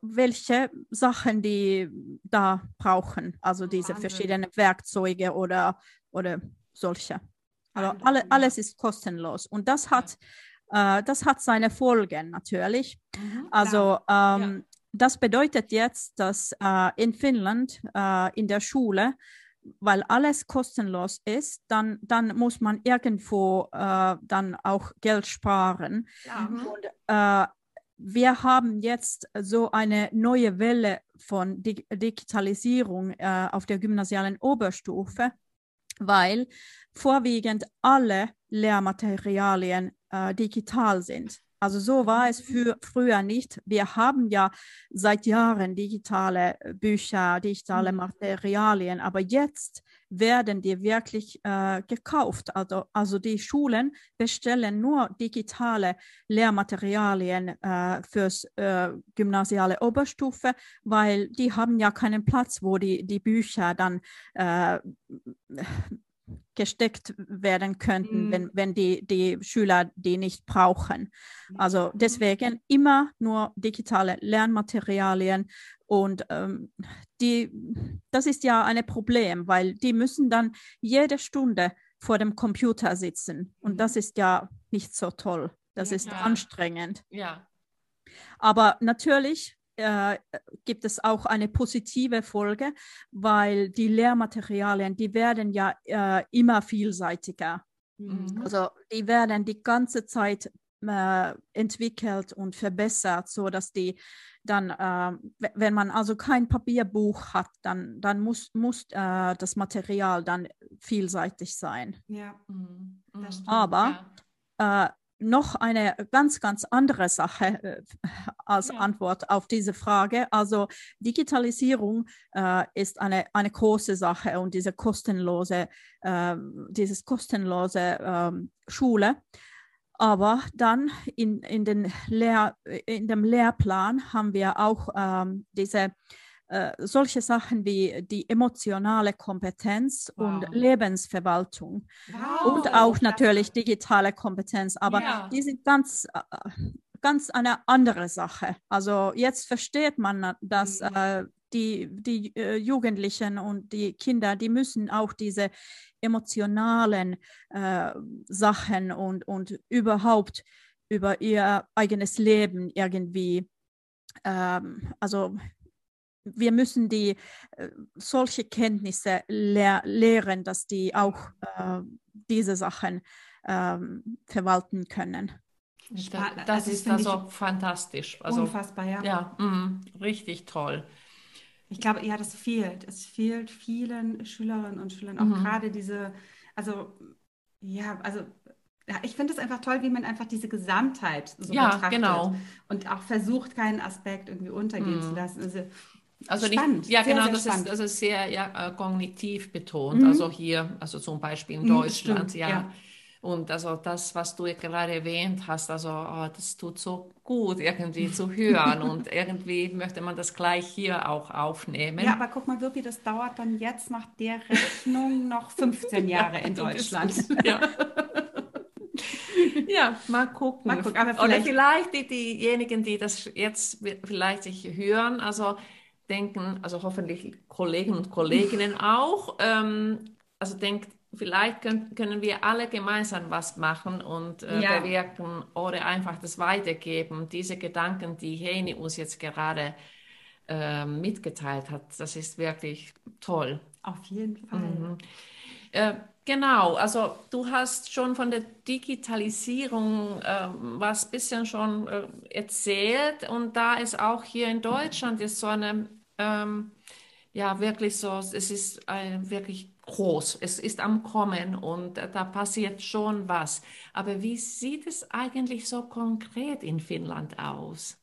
welche Sachen die da brauchen, also diese Wahnsinn. verschiedenen Werkzeuge oder, oder solche. Also alle, alles ist kostenlos und das hat, äh, das hat seine Folgen natürlich. Mhm, also ähm, ja. das bedeutet jetzt, dass äh, in Finnland äh, in der Schule weil alles kostenlos ist, dann, dann muss man irgendwo äh, dann auch Geld sparen. Ja. Und äh, wir haben jetzt so eine neue Welle von Dig Digitalisierung äh, auf der gymnasialen Oberstufe, weil vorwiegend alle Lehrmaterialien äh, digital sind. Also so war es für, früher nicht. Wir haben ja seit Jahren digitale Bücher, digitale mhm. Materialien, aber jetzt werden die wirklich äh, gekauft. Also, also die Schulen bestellen nur digitale Lehrmaterialien äh, fürs äh, gymnasiale Oberstufe, weil die haben ja keinen Platz, wo die, die Bücher dann äh, gesteckt werden könnten, mhm. wenn, wenn die, die Schüler die nicht brauchen. Also deswegen immer nur digitale Lernmaterialien und ähm, die, das ist ja ein Problem, weil die müssen dann jede Stunde vor dem Computer sitzen und das mhm. ist ja nicht so toll. Das ja, ist anstrengend. Ja. Aber natürlich äh, gibt es auch eine positive Folge, weil die Lehrmaterialien, die werden ja äh, immer vielseitiger. Mhm. Also die werden die ganze Zeit äh, entwickelt und verbessert, so dass die dann, äh, wenn man also kein Papierbuch hat, dann, dann muss, muss äh, das Material dann vielseitig sein. Ja, mhm. aber ja. Noch eine ganz, ganz andere Sache äh, als ja. Antwort auf diese Frage. Also Digitalisierung äh, ist eine, eine große Sache und diese kostenlose, äh, dieses kostenlose ähm, Schule. Aber dann in, in, den Lehr in dem Lehrplan haben wir auch ähm, diese äh, solche Sachen wie die emotionale Kompetenz wow. und Lebensverwaltung wow. und auch natürlich digitale Kompetenz, aber ja. die sind ganz, äh, ganz eine andere Sache. Also jetzt versteht man, dass mhm. äh, die, die äh, Jugendlichen und die Kinder, die müssen auch diese emotionalen äh, Sachen und, und überhaupt über ihr eigenes Leben irgendwie ähm, also wir müssen die äh, solche Kenntnisse lehr lehren, dass die auch äh, diese Sachen ähm, verwalten können. Das, das also ist also fantastisch. Also, unfassbar, ja. Ja, mh, richtig toll. Ich glaube, ja, das fehlt. Es fehlt vielen Schülerinnen und Schülern auch mhm. gerade diese, also ja, also ja, ich finde es einfach toll, wie man einfach diese Gesamtheit so ja, betrachtet genau. und auch versucht, keinen Aspekt irgendwie untergehen mhm. zu lassen. Also also spannend, nicht, ja sehr, genau, sehr das, ist, das ist sehr ja, äh, kognitiv betont. Mhm. Also hier, also zum Beispiel in mhm, Deutschland, ja. ja. Und also das, was du gerade erwähnt hast, also oh, das tut so gut irgendwie zu *laughs* hören und irgendwie möchte man das gleich hier auch aufnehmen. Ja, aber guck mal, Wirpi, das dauert dann jetzt nach der Rechnung noch 15 *laughs* Jahre in Deutschland. ja. *laughs* ja, mal gucken. Mal gucken vielleicht Oder vielleicht die, diejenigen, die das jetzt vielleicht sich hören, also denken, also hoffentlich Kollegen und Kolleginnen *laughs* auch, ähm, also denkt, vielleicht können, können wir alle gemeinsam was machen und äh, ja. bewirken oder einfach das weitergeben. Diese Gedanken, die Heni uns jetzt gerade äh, mitgeteilt hat, das ist wirklich toll. Auf jeden Fall. Mhm. Äh, genau, also du hast schon von der Digitalisierung äh, was bisschen schon äh, erzählt und da ist auch hier in Deutschland ist so eine ähm, ja wirklich so, es ist ein, wirklich groß, es ist am Kommen und da passiert schon was. Aber wie sieht es eigentlich so konkret in Finnland aus?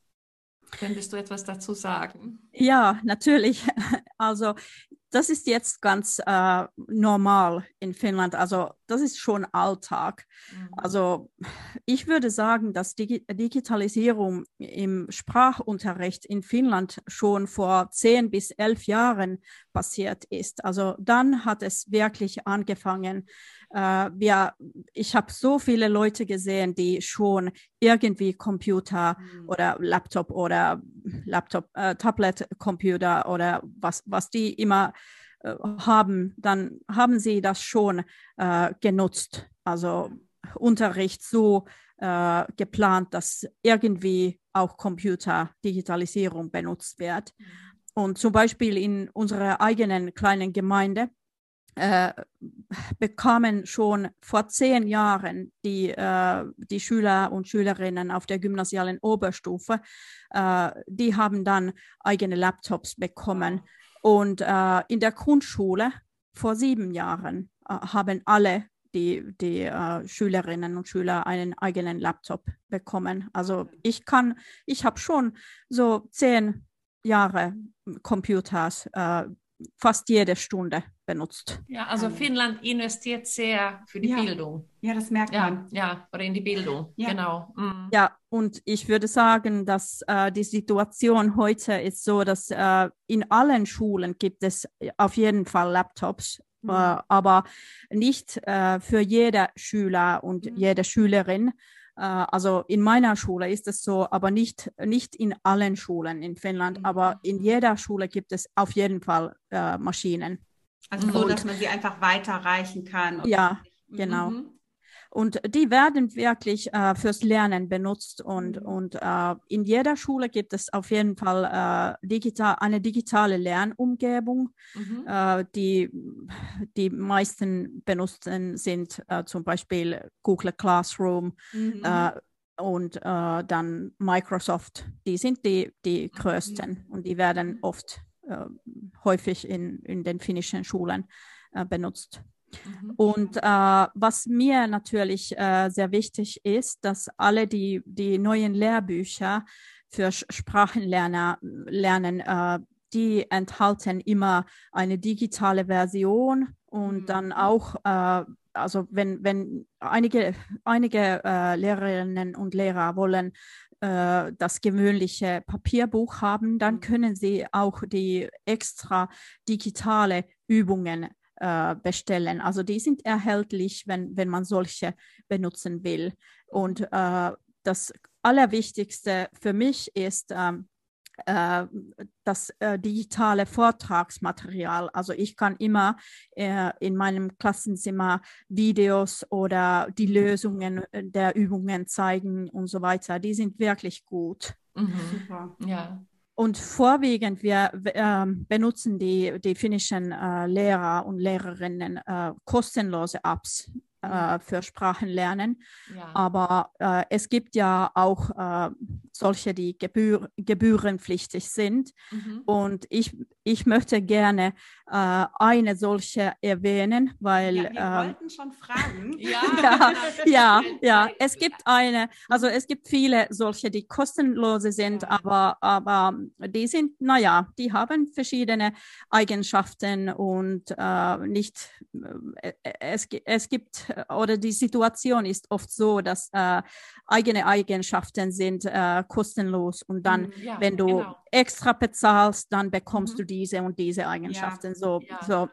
Könntest du etwas dazu sagen? Ja, natürlich. *laughs* Also das ist jetzt ganz äh, normal in Finnland. Also das ist schon Alltag. Mhm. Also ich würde sagen, dass die Digitalisierung im Sprachunterricht in Finnland schon vor zehn bis elf Jahren passiert ist. Also dann hat es wirklich angefangen. Äh, wir, ich habe so viele Leute gesehen, die schon irgendwie Computer mhm. oder Laptop oder Laptop, äh, Tablet, Computer oder was, was die immer haben, dann haben sie das schon äh, genutzt. Also Unterricht so äh, geplant, dass irgendwie auch Computer-Digitalisierung benutzt wird. Und zum Beispiel in unserer eigenen kleinen Gemeinde äh, bekamen schon vor zehn Jahren die, äh, die Schüler und Schülerinnen auf der gymnasialen Oberstufe, äh, die haben dann eigene Laptops bekommen. Und äh, in der Grundschule vor sieben Jahren äh, haben alle die, die äh, Schülerinnen und Schüler einen eigenen Laptop bekommen. Also ich kann, ich habe schon so zehn Jahre Computers äh, fast jede Stunde benutzt. Ja, also Finnland investiert sehr für die ja. Bildung. Ja, das merkt Ja, man. ja, oder in die Bildung, Ja. genau. Mhm. Ja, und ich würde sagen, dass äh, die Situation heute ist so, dass äh, in allen Schulen gibt es auf jeden Fall Laptops, Mhm. äh, aber nicht äh, für jede Schüler und Mhm. jede Schülerin. Äh, also in meiner Schule ist es so, aber nicht, nicht in allen Schulen in Finnland, Mhm. aber in jeder Schule gibt es auf jeden Fall äh, Maschinen. Also so, Und- dass man sie einfach weiterreichen kann. Ja, genau. Mhm. Und die werden wirklich äh, fürs Lernen benutzt und, Mhm. und äh, in jeder Schule gibt es auf jeden Fall äh, digital, eine digitale Lernumgebung. Mhm. Äh, die, die meisten benutzen sind äh, zum Beispiel Google Classroom Mhm. äh, und dann Microsoft. Die sind die, die größten und die werden oft äh, häufig in, in den finnischen Schulen äh, benutzt. Mhm. Und äh, was mir natürlich äh, sehr wichtig ist, dass alle die, die neuen Lehrbücher für Sprachenlerner lernen, äh, die enthalten immer eine digitale Version und Mhm. dann auch, äh, also wenn, wenn einige, einige äh, Lehrerinnen und Lehrer wollen äh, das gewöhnliche Papierbuch haben, dann Mhm. können sie auch die extra digitale Übungen äh, bestellen. Also die sind erhältlich, wenn, wenn man solche benutzen will. Und äh, das Allerwichtigste für mich ist ähm, äh, das äh, digitale Vortragsmaterial. Also ich kann immer äh, in meinem Klassenzimmer Videos oder die Lösungen äh, der Übungen zeigen und so weiter. Die sind wirklich gut. Mhm. Super. Ja. Und vorwiegend wir ähm, benutzen die, die finnischen äh, Lehrer und Lehrerinnen äh, kostenlose Apps äh, für Sprachenlernen. ja. Aber äh, es gibt ja auch äh, solche, die gebühr gebührenpflichtig sind. Mhm. Und ich, ich möchte gerne äh, eine solche erwähnen, weil Ja, wir ähm, wollten schon fragen. *laughs* Ja, *laughs* ja, ja, ja, es gibt eine, also es gibt viele solche, die kostenlose sind, Ja. aber, aber die sind, naja, die haben verschiedene Eigenschaften und äh, nicht, äh, es, es gibt, äh, oder die Situation ist oft so, dass äh, eigene Eigenschaften sind äh, kostenlos und dann, Mhm. Ja, wenn du genau. extra bezahlst, dann bekommst Mhm. du diese und diese Eigenschaften. So, Ja. so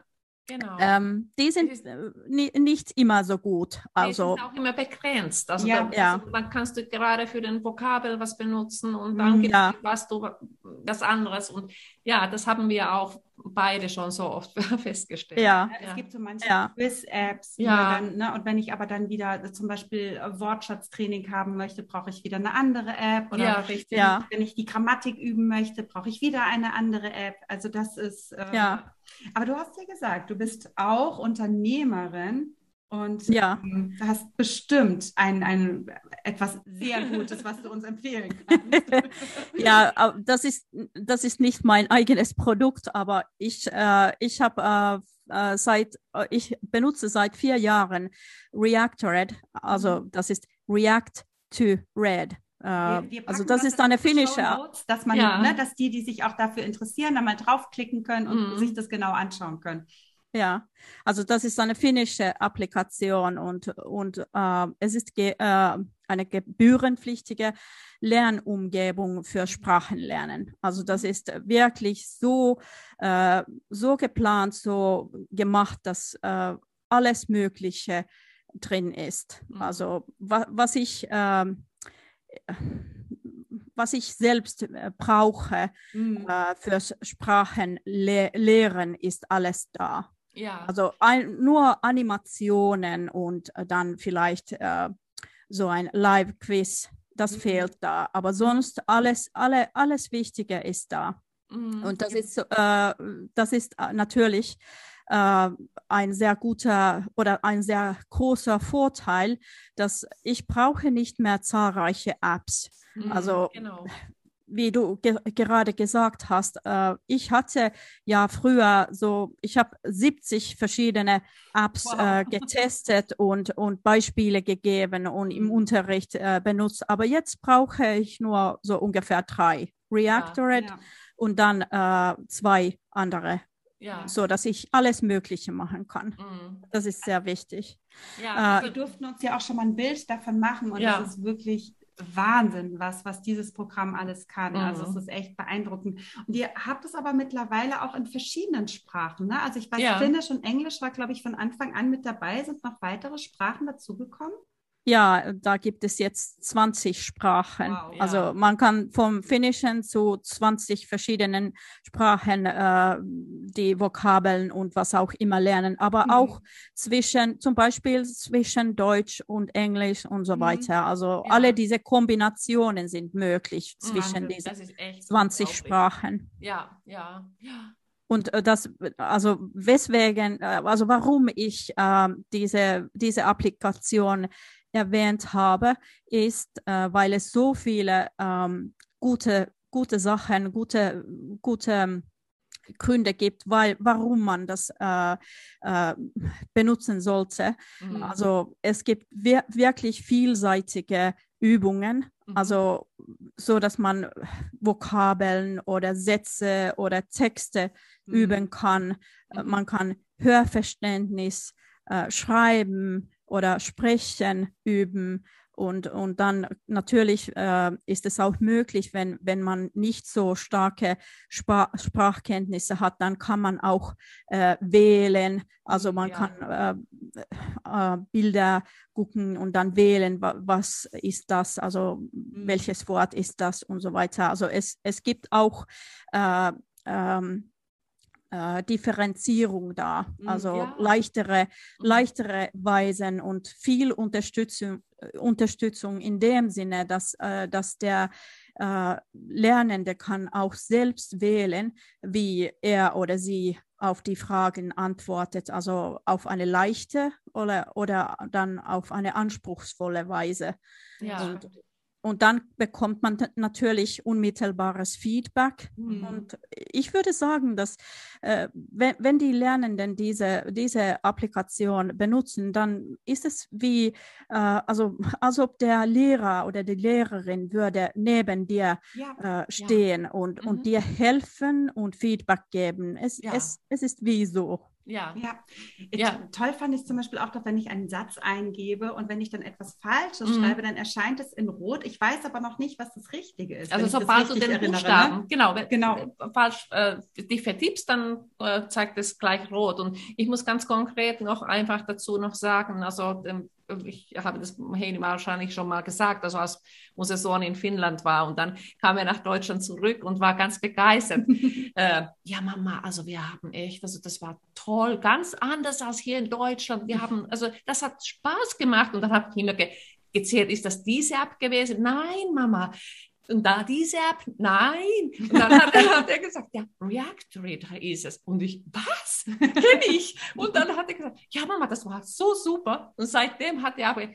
Genau. ähm, die sind ist- äh, ni nicht immer so gut. Also, es ist auch immer begrenzt. Also Ja. da, Ja. Also dann kannst du gerade für den Vokabel was benutzen und dann Mm, gibt ja. was du was anderes. Und ja, das haben wir auch beide schon so oft *laughs* festgestellt. ja, Es Ja. gibt so manche Ja. Quiz-Apps, die Ja. dann, ne, und wenn ich aber dann wieder zum Beispiel Wortschatztraining haben möchte, brauche ich wieder eine andere App. Oder Ja, richtig. Ja. wenn ich die Grammatik üben möchte, brauche ich wieder eine andere App. Also das ist, äh, Ja. Aber du hast ja gesagt, du bist auch Unternehmerin und Ja. ähm, du hast bestimmt ein, ein, etwas sehr Gutes, was du uns empfehlen kannst. *laughs* ja, das ist, das ist nicht mein eigenes Produkt, aber ich, äh, ich habe äh, äh, seit, äh, ich benutze seit vier Jahren Reactored, also das ist React to Red. Äh, Wir- wir also packen das ist eine finnische, Shownotes, dass man, Ja. ne, dass die, die sich auch dafür interessieren, da mal draufklicken können und Mhm. sich das genau anschauen können. Ja, also das ist eine finnische Applikation und, und äh, es ist ge äh, eine gebührenpflichtige Lernumgebung für Sprachenlernen. Also das ist wirklich so, äh, so geplant, so gemacht, dass äh, alles Mögliche drin ist. Mhm. Also wa was ich ähm, was ich selbst äh, brauche Mhm. äh, fürs Sprachenlehren ist alles da. Ja. Also ein, nur Animationen und äh, dann vielleicht äh, so ein Live-Quiz, das Mhm. fehlt da. Aber sonst alles, alle, alles Wichtige ist da. Mhm. Und das ist, äh, das ist äh, natürlich äh, ein sehr guter oder ein sehr großer Vorteil, dass ich brauche nicht mehr zahlreiche Apps. Mhm, Also genau. wie du ge gerade gesagt hast, äh, ich hatte ja früher so, ich habe 70 verschiedene Apps Wow. äh, *laughs* getestet und, und Beispiele gegeben und im Mhm. Unterricht äh, benutzt. Aber jetzt brauche ich nur so ungefähr drei. Reactorate Ja. und dann äh, zwei andere, Ja. so dass ich alles Mögliche machen kann. Mhm. Das ist sehr wichtig. Ja, Äh, Wir durften uns ja auch schon mal ein Bild davon machen und Ja. das ist wirklich Wahnsinn, was, was dieses Programm alles kann. Mhm. Also es ist echt beeindruckend. Und ihr habt es aber mittlerweile auch in verschiedenen Sprachen. Ne? Also ich weiß, Ja. Finnisch und Englisch war, glaube ich, von Anfang an mit dabei. Sind noch weitere Sprachen dazugekommen? Ja, da gibt es jetzt 20 Sprachen. Wow. Also Ja. man kann vom Finnischen zu 20 verschiedenen Sprachen äh, die Vokabeln und was auch immer lernen, aber Mhm. auch zwischen, zum Beispiel zwischen Deutsch und Englisch und so Mhm. weiter. Also Ja. alle diese Kombinationen sind möglich zwischen Wahnsinn, diesen das ist echt 20 unglaublich. Sprachen. Ja, ja, ja. Und äh, das, also weswegen, äh, also warum ich ähm, diese, diese Applikation erwähnt habe, ist, äh, weil es so viele ähm, gute, gute Sachen, gute, gute ähm, Gründe gibt, weil, warum man das äh, äh, benutzen sollte. Mhm. Also es gibt wir wirklich vielseitige Übungen, Mhm. also so, dass man Vokabeln oder Sätze oder Texte Mhm. üben kann. Äh, Mhm. Man kann Hörverständnis, äh, Schreiben oder Sprechen üben. Und, und dann natürlich äh, ist es auch möglich, wenn, wenn man nicht so starke Spra Sprachkenntnisse hat, dann kann man auch äh, wählen. Also man Ja. kann äh, äh, Bilder gucken und dann wählen, wa was ist das, also welches Wort ist das und so weiter. Also es, es gibt auch äh, ähm, äh, Differenzierung da, Mhm, also ja. leichtere, Mhm. leichtere Weisen und viel Unterstützung, Unterstützung in dem Sinne, dass, äh, dass der äh, Lernende kann auch selbst wählen, wie er oder sie auf die Fragen antwortet, also auf eine leichte oder, oder dann auf eine anspruchsvolle Weise. Ja. Und, und dann bekommt man natürlich unmittelbares Feedback. Mhm. Und ich würde sagen, dass äh, wenn, wenn die Lernenden diese, diese Applikation benutzen, dann ist es wie, äh, also *laughs* als ob der Lehrer oder die Lehrerin würde neben dir Ja. äh, stehen und, Mhm. und dir helfen und Feedback geben. Es, Ja. es, es ist wie so. Ja. Ja. Ja. Toll fand ich zum Beispiel auch, dass wenn ich einen Satz eingebe und wenn ich dann etwas Falsches Mhm. schreibe, dann erscheint es in Rot. Ich weiß aber noch nicht, was das Richtige ist. Also sobald du den erinnere, Buchstaben, ne? genau, Genau. du falsch äh, dich vertippst, dann äh, zeigt es gleich rot. Und ich muss ganz konkret noch einfach dazu noch sagen, also ähm, ich habe das Heini wahrscheinlich schon mal gesagt, also als unser Sohn in Finnland war und dann kam er nach Deutschland zurück und war ganz begeistert. *laughs* äh, ja, Mama, also wir haben echt, also das war toll, ganz anders als hier in Deutschland. Wir haben, also das hat Spaß gemacht und dann habe ich noch ge gezählt, ist das diese App gewesen? Nein, Mama. Und da diese App, nein. Und dann hat er, hat er gesagt, ja, Reactory, da ist es. Und ich, was? Kenne ich. Und dann hat er gesagt, ja, Mama, das war so super. Und seitdem hat er aber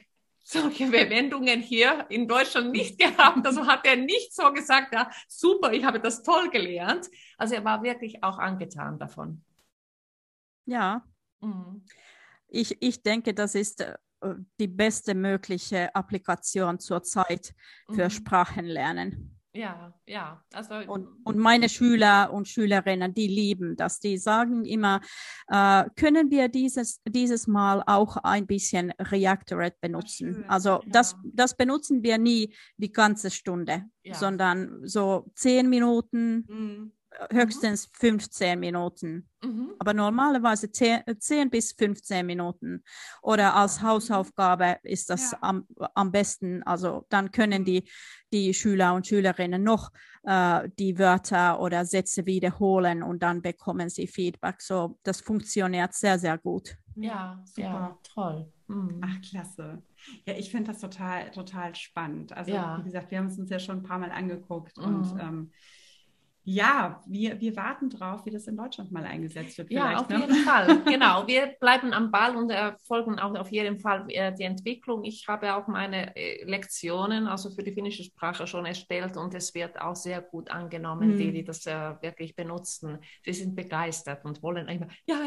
solche Verwendungen hier in Deutschland nicht gehabt. Also hat er nicht so gesagt, ja, super, ich habe das toll gelernt. Also er war wirklich auch angetan davon. Ja, Mhm. ich, ich denke, das ist äh, die beste mögliche Applikation zurzeit für Mhm. Sprachenlernen. Ja, ja. Also, Und, und meine Schüler und Schülerinnen, die lieben das. Die sagen immer, äh, können wir dieses, dieses Mal auch ein bisschen Reactorate benutzen? schön, Also ja. das, das benutzen wir nie die ganze Stunde, Ja. sondern so zehn Minuten, Mhm. Höchstens 15 Minuten. mhm. Aber normalerweise 10, 10 bis 15 Minuten. Oder als Hausaufgabe ist das Ja. am, am besten. Also dann können Mhm. die, die Schüler und Schülerinnen noch äh, die Wörter oder Sätze wiederholen und dann bekommen sie Feedback. So, das funktioniert sehr, sehr gut. ja, super. ja, toll. Mhm. Ach, klasse. Ja, ich finde das total, total spannend. Also, Ja. wie gesagt, wir haben es uns ja schon ein paar Mal angeguckt Mhm. und ähm, ja, wir, wir warten drauf, wie das in Deutschland mal eingesetzt wird. Ja, auf ne? jeden Fall. *laughs* Genau. Wir bleiben am Ball und folgen auch auf jeden Fall äh, die Entwicklung. Ich habe auch meine äh, Lektionen, also für die finnische Sprache schon erstellt und es wird auch sehr gut angenommen, Mhm. die, die das äh, wirklich benutzen. Sie sind begeistert und wollen immer, ja,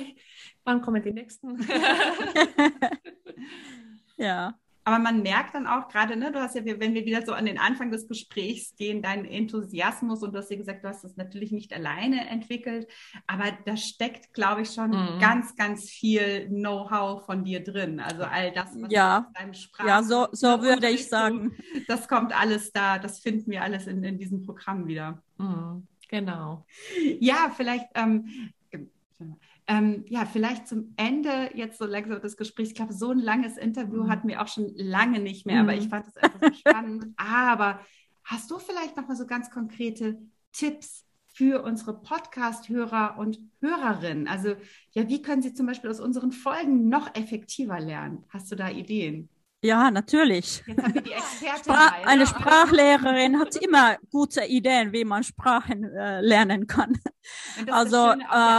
wann kommen die nächsten? *laughs* *laughs* Ja, Aber man merkt dann auch gerade, ne, du hast ja, wenn wir wieder so an den Anfang des Gesprächs gehen, deinen Enthusiasmus und du hast ja gesagt, du hast das natürlich nicht alleine entwickelt, aber da steckt, glaube ich, schon Mhm. ganz, ganz viel Know-how von dir drin. Also all das, was Ja. du deinem Sprach ja, so, so würde ich sagen. das kommt alles da, das finden wir alles in, in diesem Programm wieder. Mhm, genau. Ja, vielleicht, ähm, ähm, ja, vielleicht zum Ende jetzt so langsam des Gesprächs. Ich glaube, so ein langes Interview Mhm. hatten wir auch schon lange nicht mehr, aber Mhm. ich fand das einfach so *laughs* spannend. Aber hast du vielleicht noch mal so ganz konkrete Tipps für unsere Podcast-Hörer und Hörerinnen? Also, ja, wie können sie zum Beispiel aus unseren Folgen noch effektiver lernen? Hast du da Ideen? Ja, natürlich. Jetzt haben wir die Expertin. Spra bei, eine ne? Sprachlehrerin hat immer gute Ideen, wie man Sprachen äh, lernen kann. Also, äh,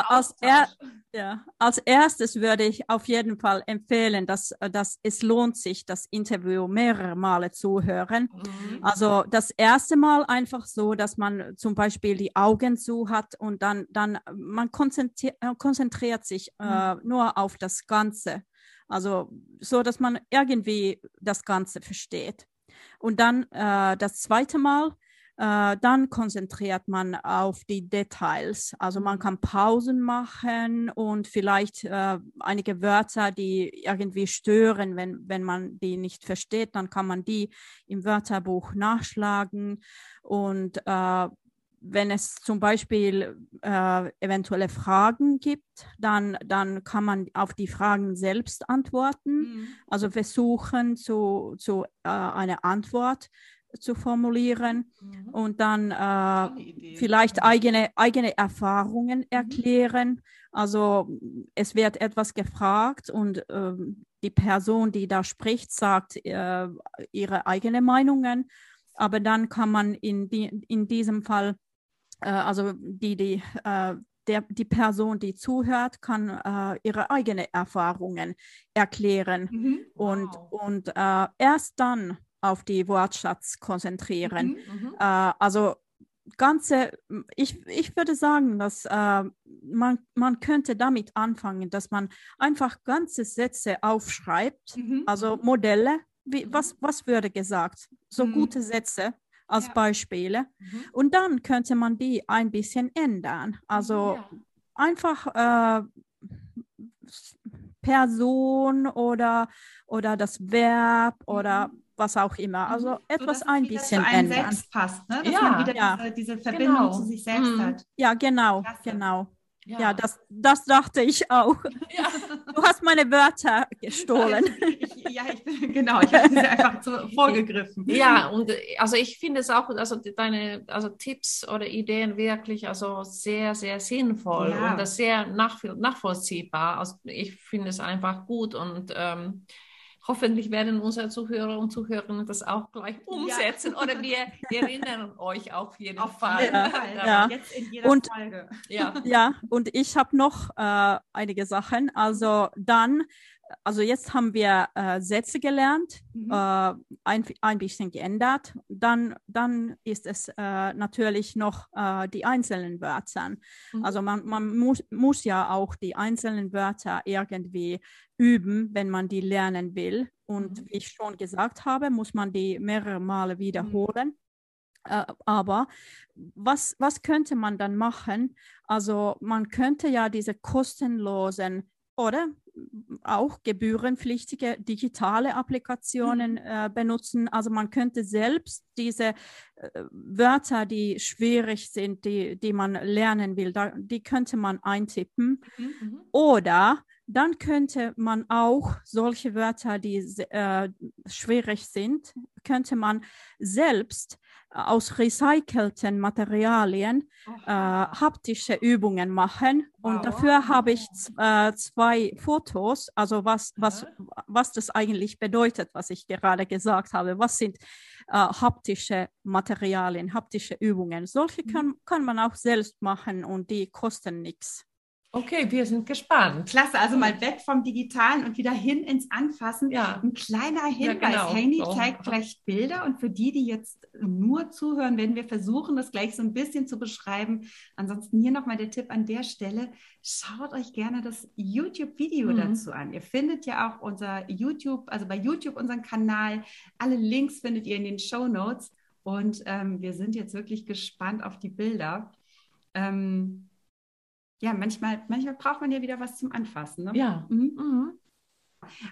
als er-. Ja, als erstes würde ich auf jeden Fall empfehlen, dass, äh, dass es lohnt sich, das Interview mehrere Male zu hören. Mhm. Also das erste Mal einfach so, dass man zum Beispiel die Augen zu hat und dann, dann man konzentriert, konzentriert sich äh, nur auf das Ganze. Also so, dass man irgendwie das Ganze versteht. Und dann äh, das zweite Mal, äh, dann konzentriert man auf die Details. Also man kann Pausen machen und vielleicht äh, einige Wörter, die irgendwie stören, wenn, wenn man die nicht versteht, dann kann man die im Wörterbuch nachschlagen. Und äh, wenn es zum Beispiel äh, eventuelle Fragen gibt, dann, dann kann man auf die Fragen selbst antworten. Mhm. Also versuchen, zu, zu äh, eine Antwort zu formulieren Mhm. und dann äh, vielleicht eigene, eigene Erfahrungen erklären. Also es wird etwas gefragt und ähm, die Person, die da spricht, sagt äh, ihre eigenen Meinungen. Aber dann kann man in, die, in diesem Fall, äh, also die, die, äh, der, die Person, die zuhört, kann äh, ihre eigenen Erfahrungen erklären Mhm. und, Wow. und äh, erst dann auf die Wortschatz konzentrieren. Mhm. Mhm. Äh, also ganze, ich, ich würde sagen, dass äh, man, man könnte damit anfangen, dass man einfach ganze Sätze aufschreibt, Mhm. also Modelle, wie, was, was würde gesagt, so Mhm. gute Sätze als Ja. Beispiele. Mhm. Und dann könnte man die ein bisschen ändern. Also Ja. einfach äh, Person oder, oder das Verb oder was auch immer. Also Mhm. So, etwas es ein bisschen zu einem ändern. selbst passt, ne? dass Ja, man wieder ja. diese, diese Verbindung Genau. zu sich selbst Mhm. hat. Ja, genau, Klasse. genau. Ja. Ja, das, das dachte ich auch. *laughs* Ja. Du hast meine Wörter gestohlen. *laughs* Ich, ja, ich genau, ich habe sie einfach zu, *laughs* vorgegriffen. Ja, und also ich finde es auch, also deine also Tipps oder Ideen wirklich also sehr, sehr sinnvoll Ja. und das sehr nach, nachvollziehbar. Also ich finde es einfach gut und ähm, hoffentlich werden unsere Zuhörer und Zuhörerinnen das auch gleich umsetzen oder wir erinnern euch auf jeden Auf Fall. jeden *laughs* Ja, Fall. ja. Jetzt in jeder Und- Folge. Ja. Ja, und ich habe noch äh, einige Sachen. Also dann, also jetzt haben wir äh, Sätze gelernt, Mhm. äh, ein, ein bisschen geändert. Dann, dann ist es äh, natürlich noch äh, die einzelnen Wörter. Mhm. Also man, man muss, muss ja auch die einzelnen Wörter irgendwie üben, wenn man die lernen will. Und Mhm. wie ich schon gesagt habe, muss man die mehrere Male wiederholen. Äh, aber was, was könnte man dann machen? Also man könnte ja diese kostenlosen oder auch gebührenpflichtige digitale Applikationen äh, benutzen. Also man könnte selbst diese äh, Wörter, die schwierig sind, die, die man lernen will, da, die könnte man eintippen. Mhm. Oder dann könnte man auch solche Wörter, die äh, schwierig sind, könnte man selbst aus recycelten Materialien äh, haptische Übungen machen. Wow. Und dafür habe ich äh, zwei Fotos, also was, was, was das eigentlich bedeutet, was ich gerade gesagt habe. Was sind äh, haptische Materialien, haptische Übungen? Solche mhm. kann, kann man auch selbst machen und die kosten nichts. Okay, wir sind gespannt. Klasse, also mal weg vom Digitalen und wieder hin ins Anfassen. Ja. Ein kleiner Hinweis. Ja, genau. Heini so. zeigt gleich Bilder und für die, die jetzt nur zuhören, werden wir versuchen, das gleich so ein bisschen zu beschreiben. Ansonsten hier nochmal der Tipp an der Stelle. Schaut euch gerne das YouTube-Video mhm. dazu an. Ihr findet ja auch unser YouTube, also bei YouTube unseren Kanal. Alle Links findet ihr in den Show Notes. Und ähm, wir sind jetzt wirklich gespannt auf die Bilder. Ähm, ja, manchmal, manchmal braucht man ja wieder was zum Anfassen. Ne? Ja. Mhm. Mhm.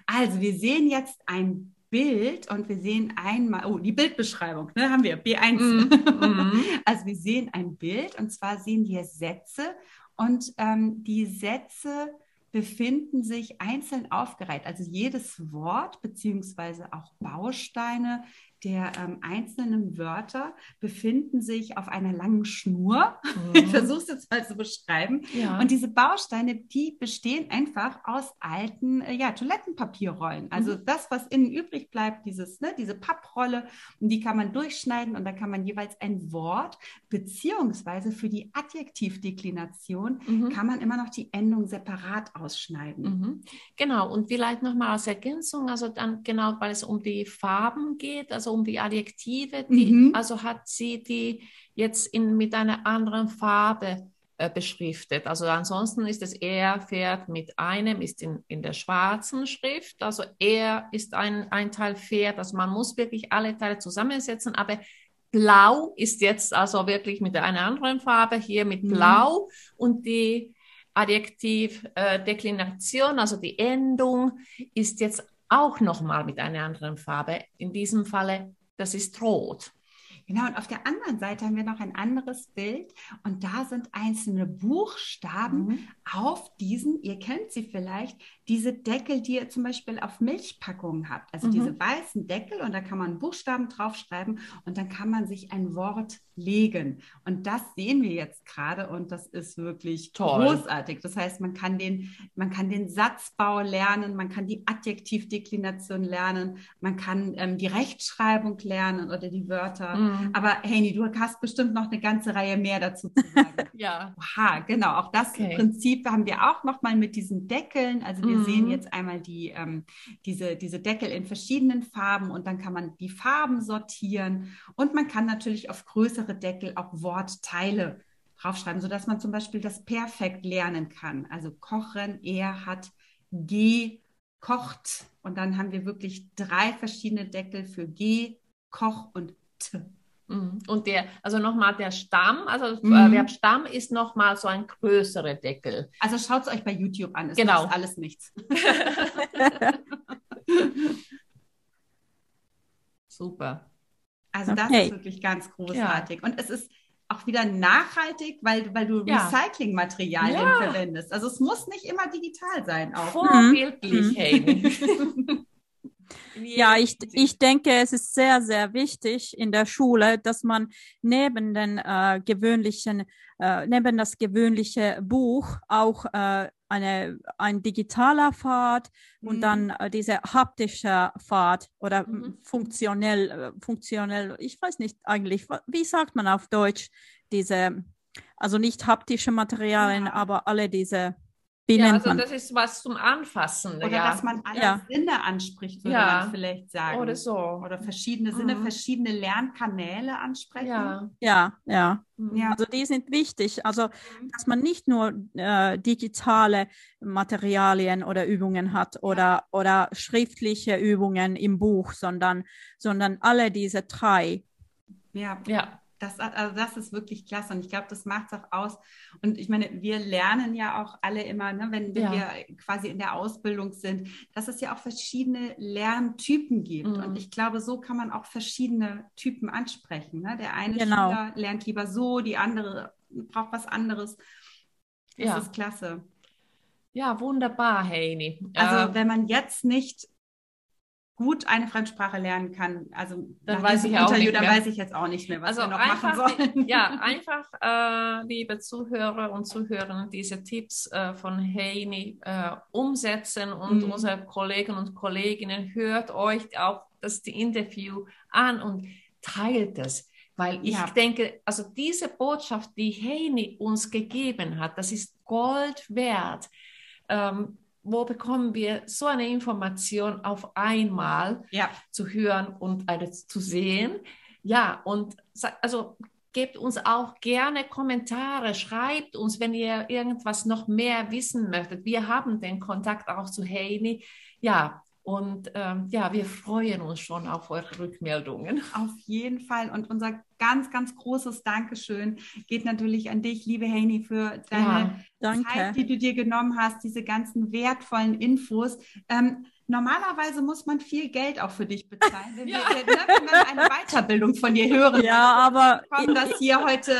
Also wir sehen jetzt ein Bild und wir sehen einmal, oh, die Bildbeschreibung, ne, haben wir, B1. *laughs* Mhm. also wir sehen ein Bild und zwar sehen wir Sätze und ähm, die Sätze befinden sich einzeln aufgereiht. Also jedes Wort beziehungsweise auch Bausteine der ähm, einzelnen Wörter befinden sich auf einer langen Schnur. *laughs* Mhm. Ich versuche es jetzt mal zu beschreiben. Ja. Und diese Bausteine, die bestehen einfach aus alten äh, ja, Toilettenpapierrollen. Also mhm. das, was innen übrig bleibt, dieses, ne, diese Papprolle, und die kann man durchschneiden und da kann man jeweils ein Wort, beziehungsweise für die Adjektivdeklination mhm. kann man immer noch die Endung separat ausschneiden. Mhm. Genau, und vielleicht nochmal als Ergänzung, also dann genau, weil es um die Farben geht, also um die Adjektive, die, mhm. also hat sie die jetzt in, mit einer anderen Farbe äh, beschriftet. Also ansonsten ist es er Pferd mit einem, ist in, in der schwarzen Schrift. Also er ist ein, ein Teil Pferd. Also man muss wirklich alle Teile zusammensetzen, aber Blau ist jetzt also wirklich mit einer anderen Farbe hier mit mhm. Blau mhm. und die Adjektivdeklination, äh, also die Endung, ist jetzt auch nochmal mit einer anderen Farbe. In diesem Falle, das ist rot. Genau, und auf der anderen Seite haben wir noch ein anderes Bild und da sind einzelne Buchstaben mhm. auf diesen, ihr kennt sie vielleicht, diese Deckel, die ihr zum Beispiel auf Milchpackungen habt. Also mhm. diese weißen Deckel und da kann man Buchstaben draufschreiben und dann kann man sich ein Wort legen. Und das sehen wir jetzt gerade und das ist wirklich Toll. großartig. Das heißt, man kann den, man kann den Satzbau lernen, man kann die Adjektivdeklination lernen, man kann ähm, die Rechtschreibung lernen oder die Wörter. Mhm. Aber Heini, du hast bestimmt noch eine ganze Reihe mehr dazu zu sagen. *laughs* ja. Oha, genau. Auch das okay. Prinzip haben wir auch noch mal mit diesen Deckeln. Also wir mhm. Sehen jetzt einmal die, ähm, diese, diese Deckel in verschiedenen Farben und dann kann man die Farben sortieren und man kann natürlich auf größere Deckel auch Wortteile draufschreiben, sodass man zum Beispiel das perfekt lernen kann. Also kochen, er hat gekocht. Und dann haben wir wirklich drei verschiedene Deckel für G, Koch und T. Mhm. Und der, also nochmal der Stamm, also mhm. Verb Stamm ist nochmal so ein größerer Deckel. Also schaut es euch bei YouTube an, es genau. ist alles nichts. *laughs* Super. Also okay. das ist wirklich ganz großartig. Ja. Und es ist auch wieder nachhaltig, weil, weil du ja. Recyclingmaterialien ja. verwendest. Also es muss nicht immer digital sein. Auch. Vorbildlich, mhm. *laughs* *laughs* Ja, ich, ich denke, es ist sehr, sehr wichtig in der Schule, dass man neben den äh, gewöhnlichen, äh, neben das gewöhnliche Buch auch äh, eine, ein digitaler Pfad mhm. und dann äh, diese haptische Pfad oder mhm. funktionell, äh, funktionell, ich weiß nicht eigentlich, wie sagt man auf Deutsch, diese, also nicht haptische Materialien, ja. aber alle diese wie ja, also man? das ist was zum Anfassen. Oder ja. dass man alle ja. Sinne anspricht, würde ja. man vielleicht sagen. Oder so. Oder verschiedene Sinne, mhm. verschiedene Lernkanäle ansprechen. Ja, ja. ja. Mhm. Also die sind wichtig. Also, mhm. dass man nicht nur äh, digitale Materialien oder Übungen hat oder, oder schriftliche Übungen im Buch, sondern, sondern alle diese drei. Ja, ja. Das, also das ist wirklich klasse und ich glaube, das macht es auch aus. Und ich meine, wir lernen ja auch alle immer, ne, wenn, wenn ja. wir quasi in der Ausbildung sind, dass es ja auch verschiedene Lerntypen gibt. Mhm. Und ich glaube, so kann man auch verschiedene Typen ansprechen. Ne? Der eine genau. Schüler lernt lieber so, die andere braucht was anderes. Das ja. ist klasse. Ja, wunderbar, Heini. Also, äh, wenn man jetzt nicht gut eine Fremdsprache lernen kann, also dann weiß ich auch nicht dann mehr. weiß ich jetzt auch nicht mehr, was also wir noch einfach, machen sollen. Ja, *laughs* einfach, äh, liebe Zuhörer und Zuhörer, diese Tipps äh, von Heini äh, umsetzen und Mhm. unsere Kollegen und Kolleginnen hört euch auch das Interview an und teilt es. Weil ich Ja. denke, also diese Botschaft, die Heini uns gegeben hat, das ist Gold wert. Ähm, wo bekommen wir so eine Information auf einmal? Ja, zu hören und eine zu sehen. Ja, und also gebt uns auch gerne Kommentare, schreibt uns, wenn ihr irgendwas noch mehr wissen möchtet. Wir haben den Kontakt auch zu Heini. Ja, und ähm, ja, wir freuen uns schon auf eure Rückmeldungen. auf jeden Fall. Und unser ganz, ganz großes Dankeschön geht natürlich an dich, liebe Heini, für deine Ja, Zeit, die du dir genommen hast, diese ganzen wertvollen Infos. Ähm, normalerweise muss man viel Geld auch für dich bezahlen, *laughs* wenn, Ja. wir, ne, wenn wir eine Weiterbildung von dir hören. Ja, aber kommen das hier heute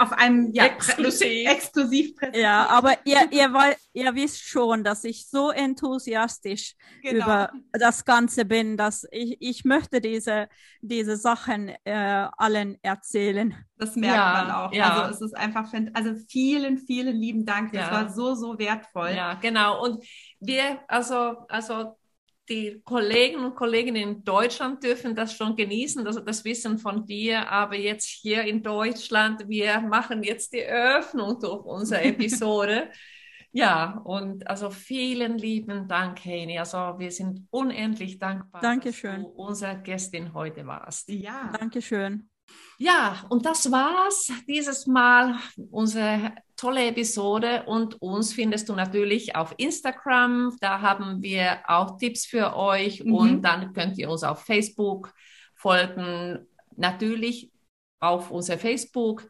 auf einem ja, Exklusiv. exklusiv präsentiert. ja, aber ihr, ihr, wei- ihr wisst schon, dass ich so enthusiastisch Genau. über das Ganze bin, dass ich, ich möchte diese, diese Sachen äh, allen erzählen. Das merkt Ja, man auch. ja. Also es ist einfach, also vielen, vielen lieben Dank. Das Ja. war so, so wertvoll. Ja, genau. Und wir, also, also die Kollegen und Kolleginnen in Deutschland dürfen das schon genießen, also das Wissen von dir. Aber jetzt hier in Deutschland, wir machen jetzt die Eröffnung durch unsere Episode. *laughs* ja, und also vielen lieben Dank, Heini. Also wir sind unendlich dankbar, Dankeschön. dass du unsere Gästin heute warst. Ja. Dankeschön. Ja, und das war's dieses Mal, unsere tolle Episode. Und uns findest du natürlich auf Instagram. Da haben wir auch Tipps für euch. Mhm. Und dann könnt ihr uns auf Facebook folgen. Natürlich auf unser Facebook,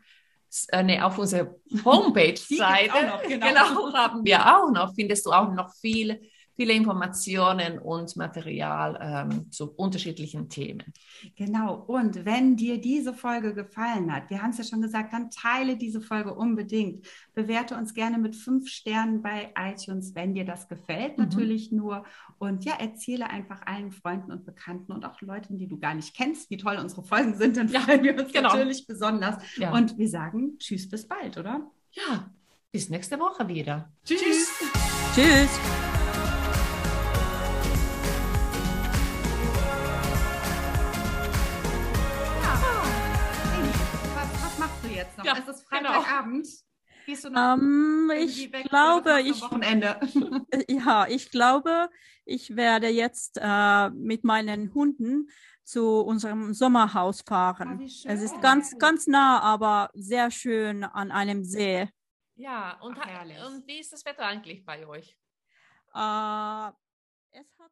äh, nee, auf unserer *laughs* Homepage-Seite. Genau. genau, haben wir auch noch. Findest du auch noch viel, viele Informationen und Material ähm, zu unterschiedlichen Themen. Genau. Und wenn dir diese Folge gefallen hat, wir haben es ja schon gesagt, dann teile diese Folge unbedingt. Bewerte uns gerne mit fünf Sternen bei iTunes, wenn dir das gefällt, Mhm. natürlich nur. Und ja, erzähle einfach allen Freunden und Bekannten und auch Leuten, die du gar nicht kennst, wie toll unsere Folgen sind. Dann Ja, freuen wir uns genau. natürlich besonders. Ja. Und wir sagen Tschüss, bis bald, oder? Ja, bis nächste Woche wieder. Tschüss. Tschüss. Was, Freitagabend. Gehst du noch Ähm, irgendwie ich weg glaube, ich, Wochenende. *laughs* ja, ich glaube, ich werde jetzt äh, mit meinen Hunden zu unserem Sommerhaus fahren. Ah, es ist ganz, ganz nah, aber sehr schön an einem See. Ja, und, Ach, und wie ist das Wetter eigentlich bei euch? Äh, es hat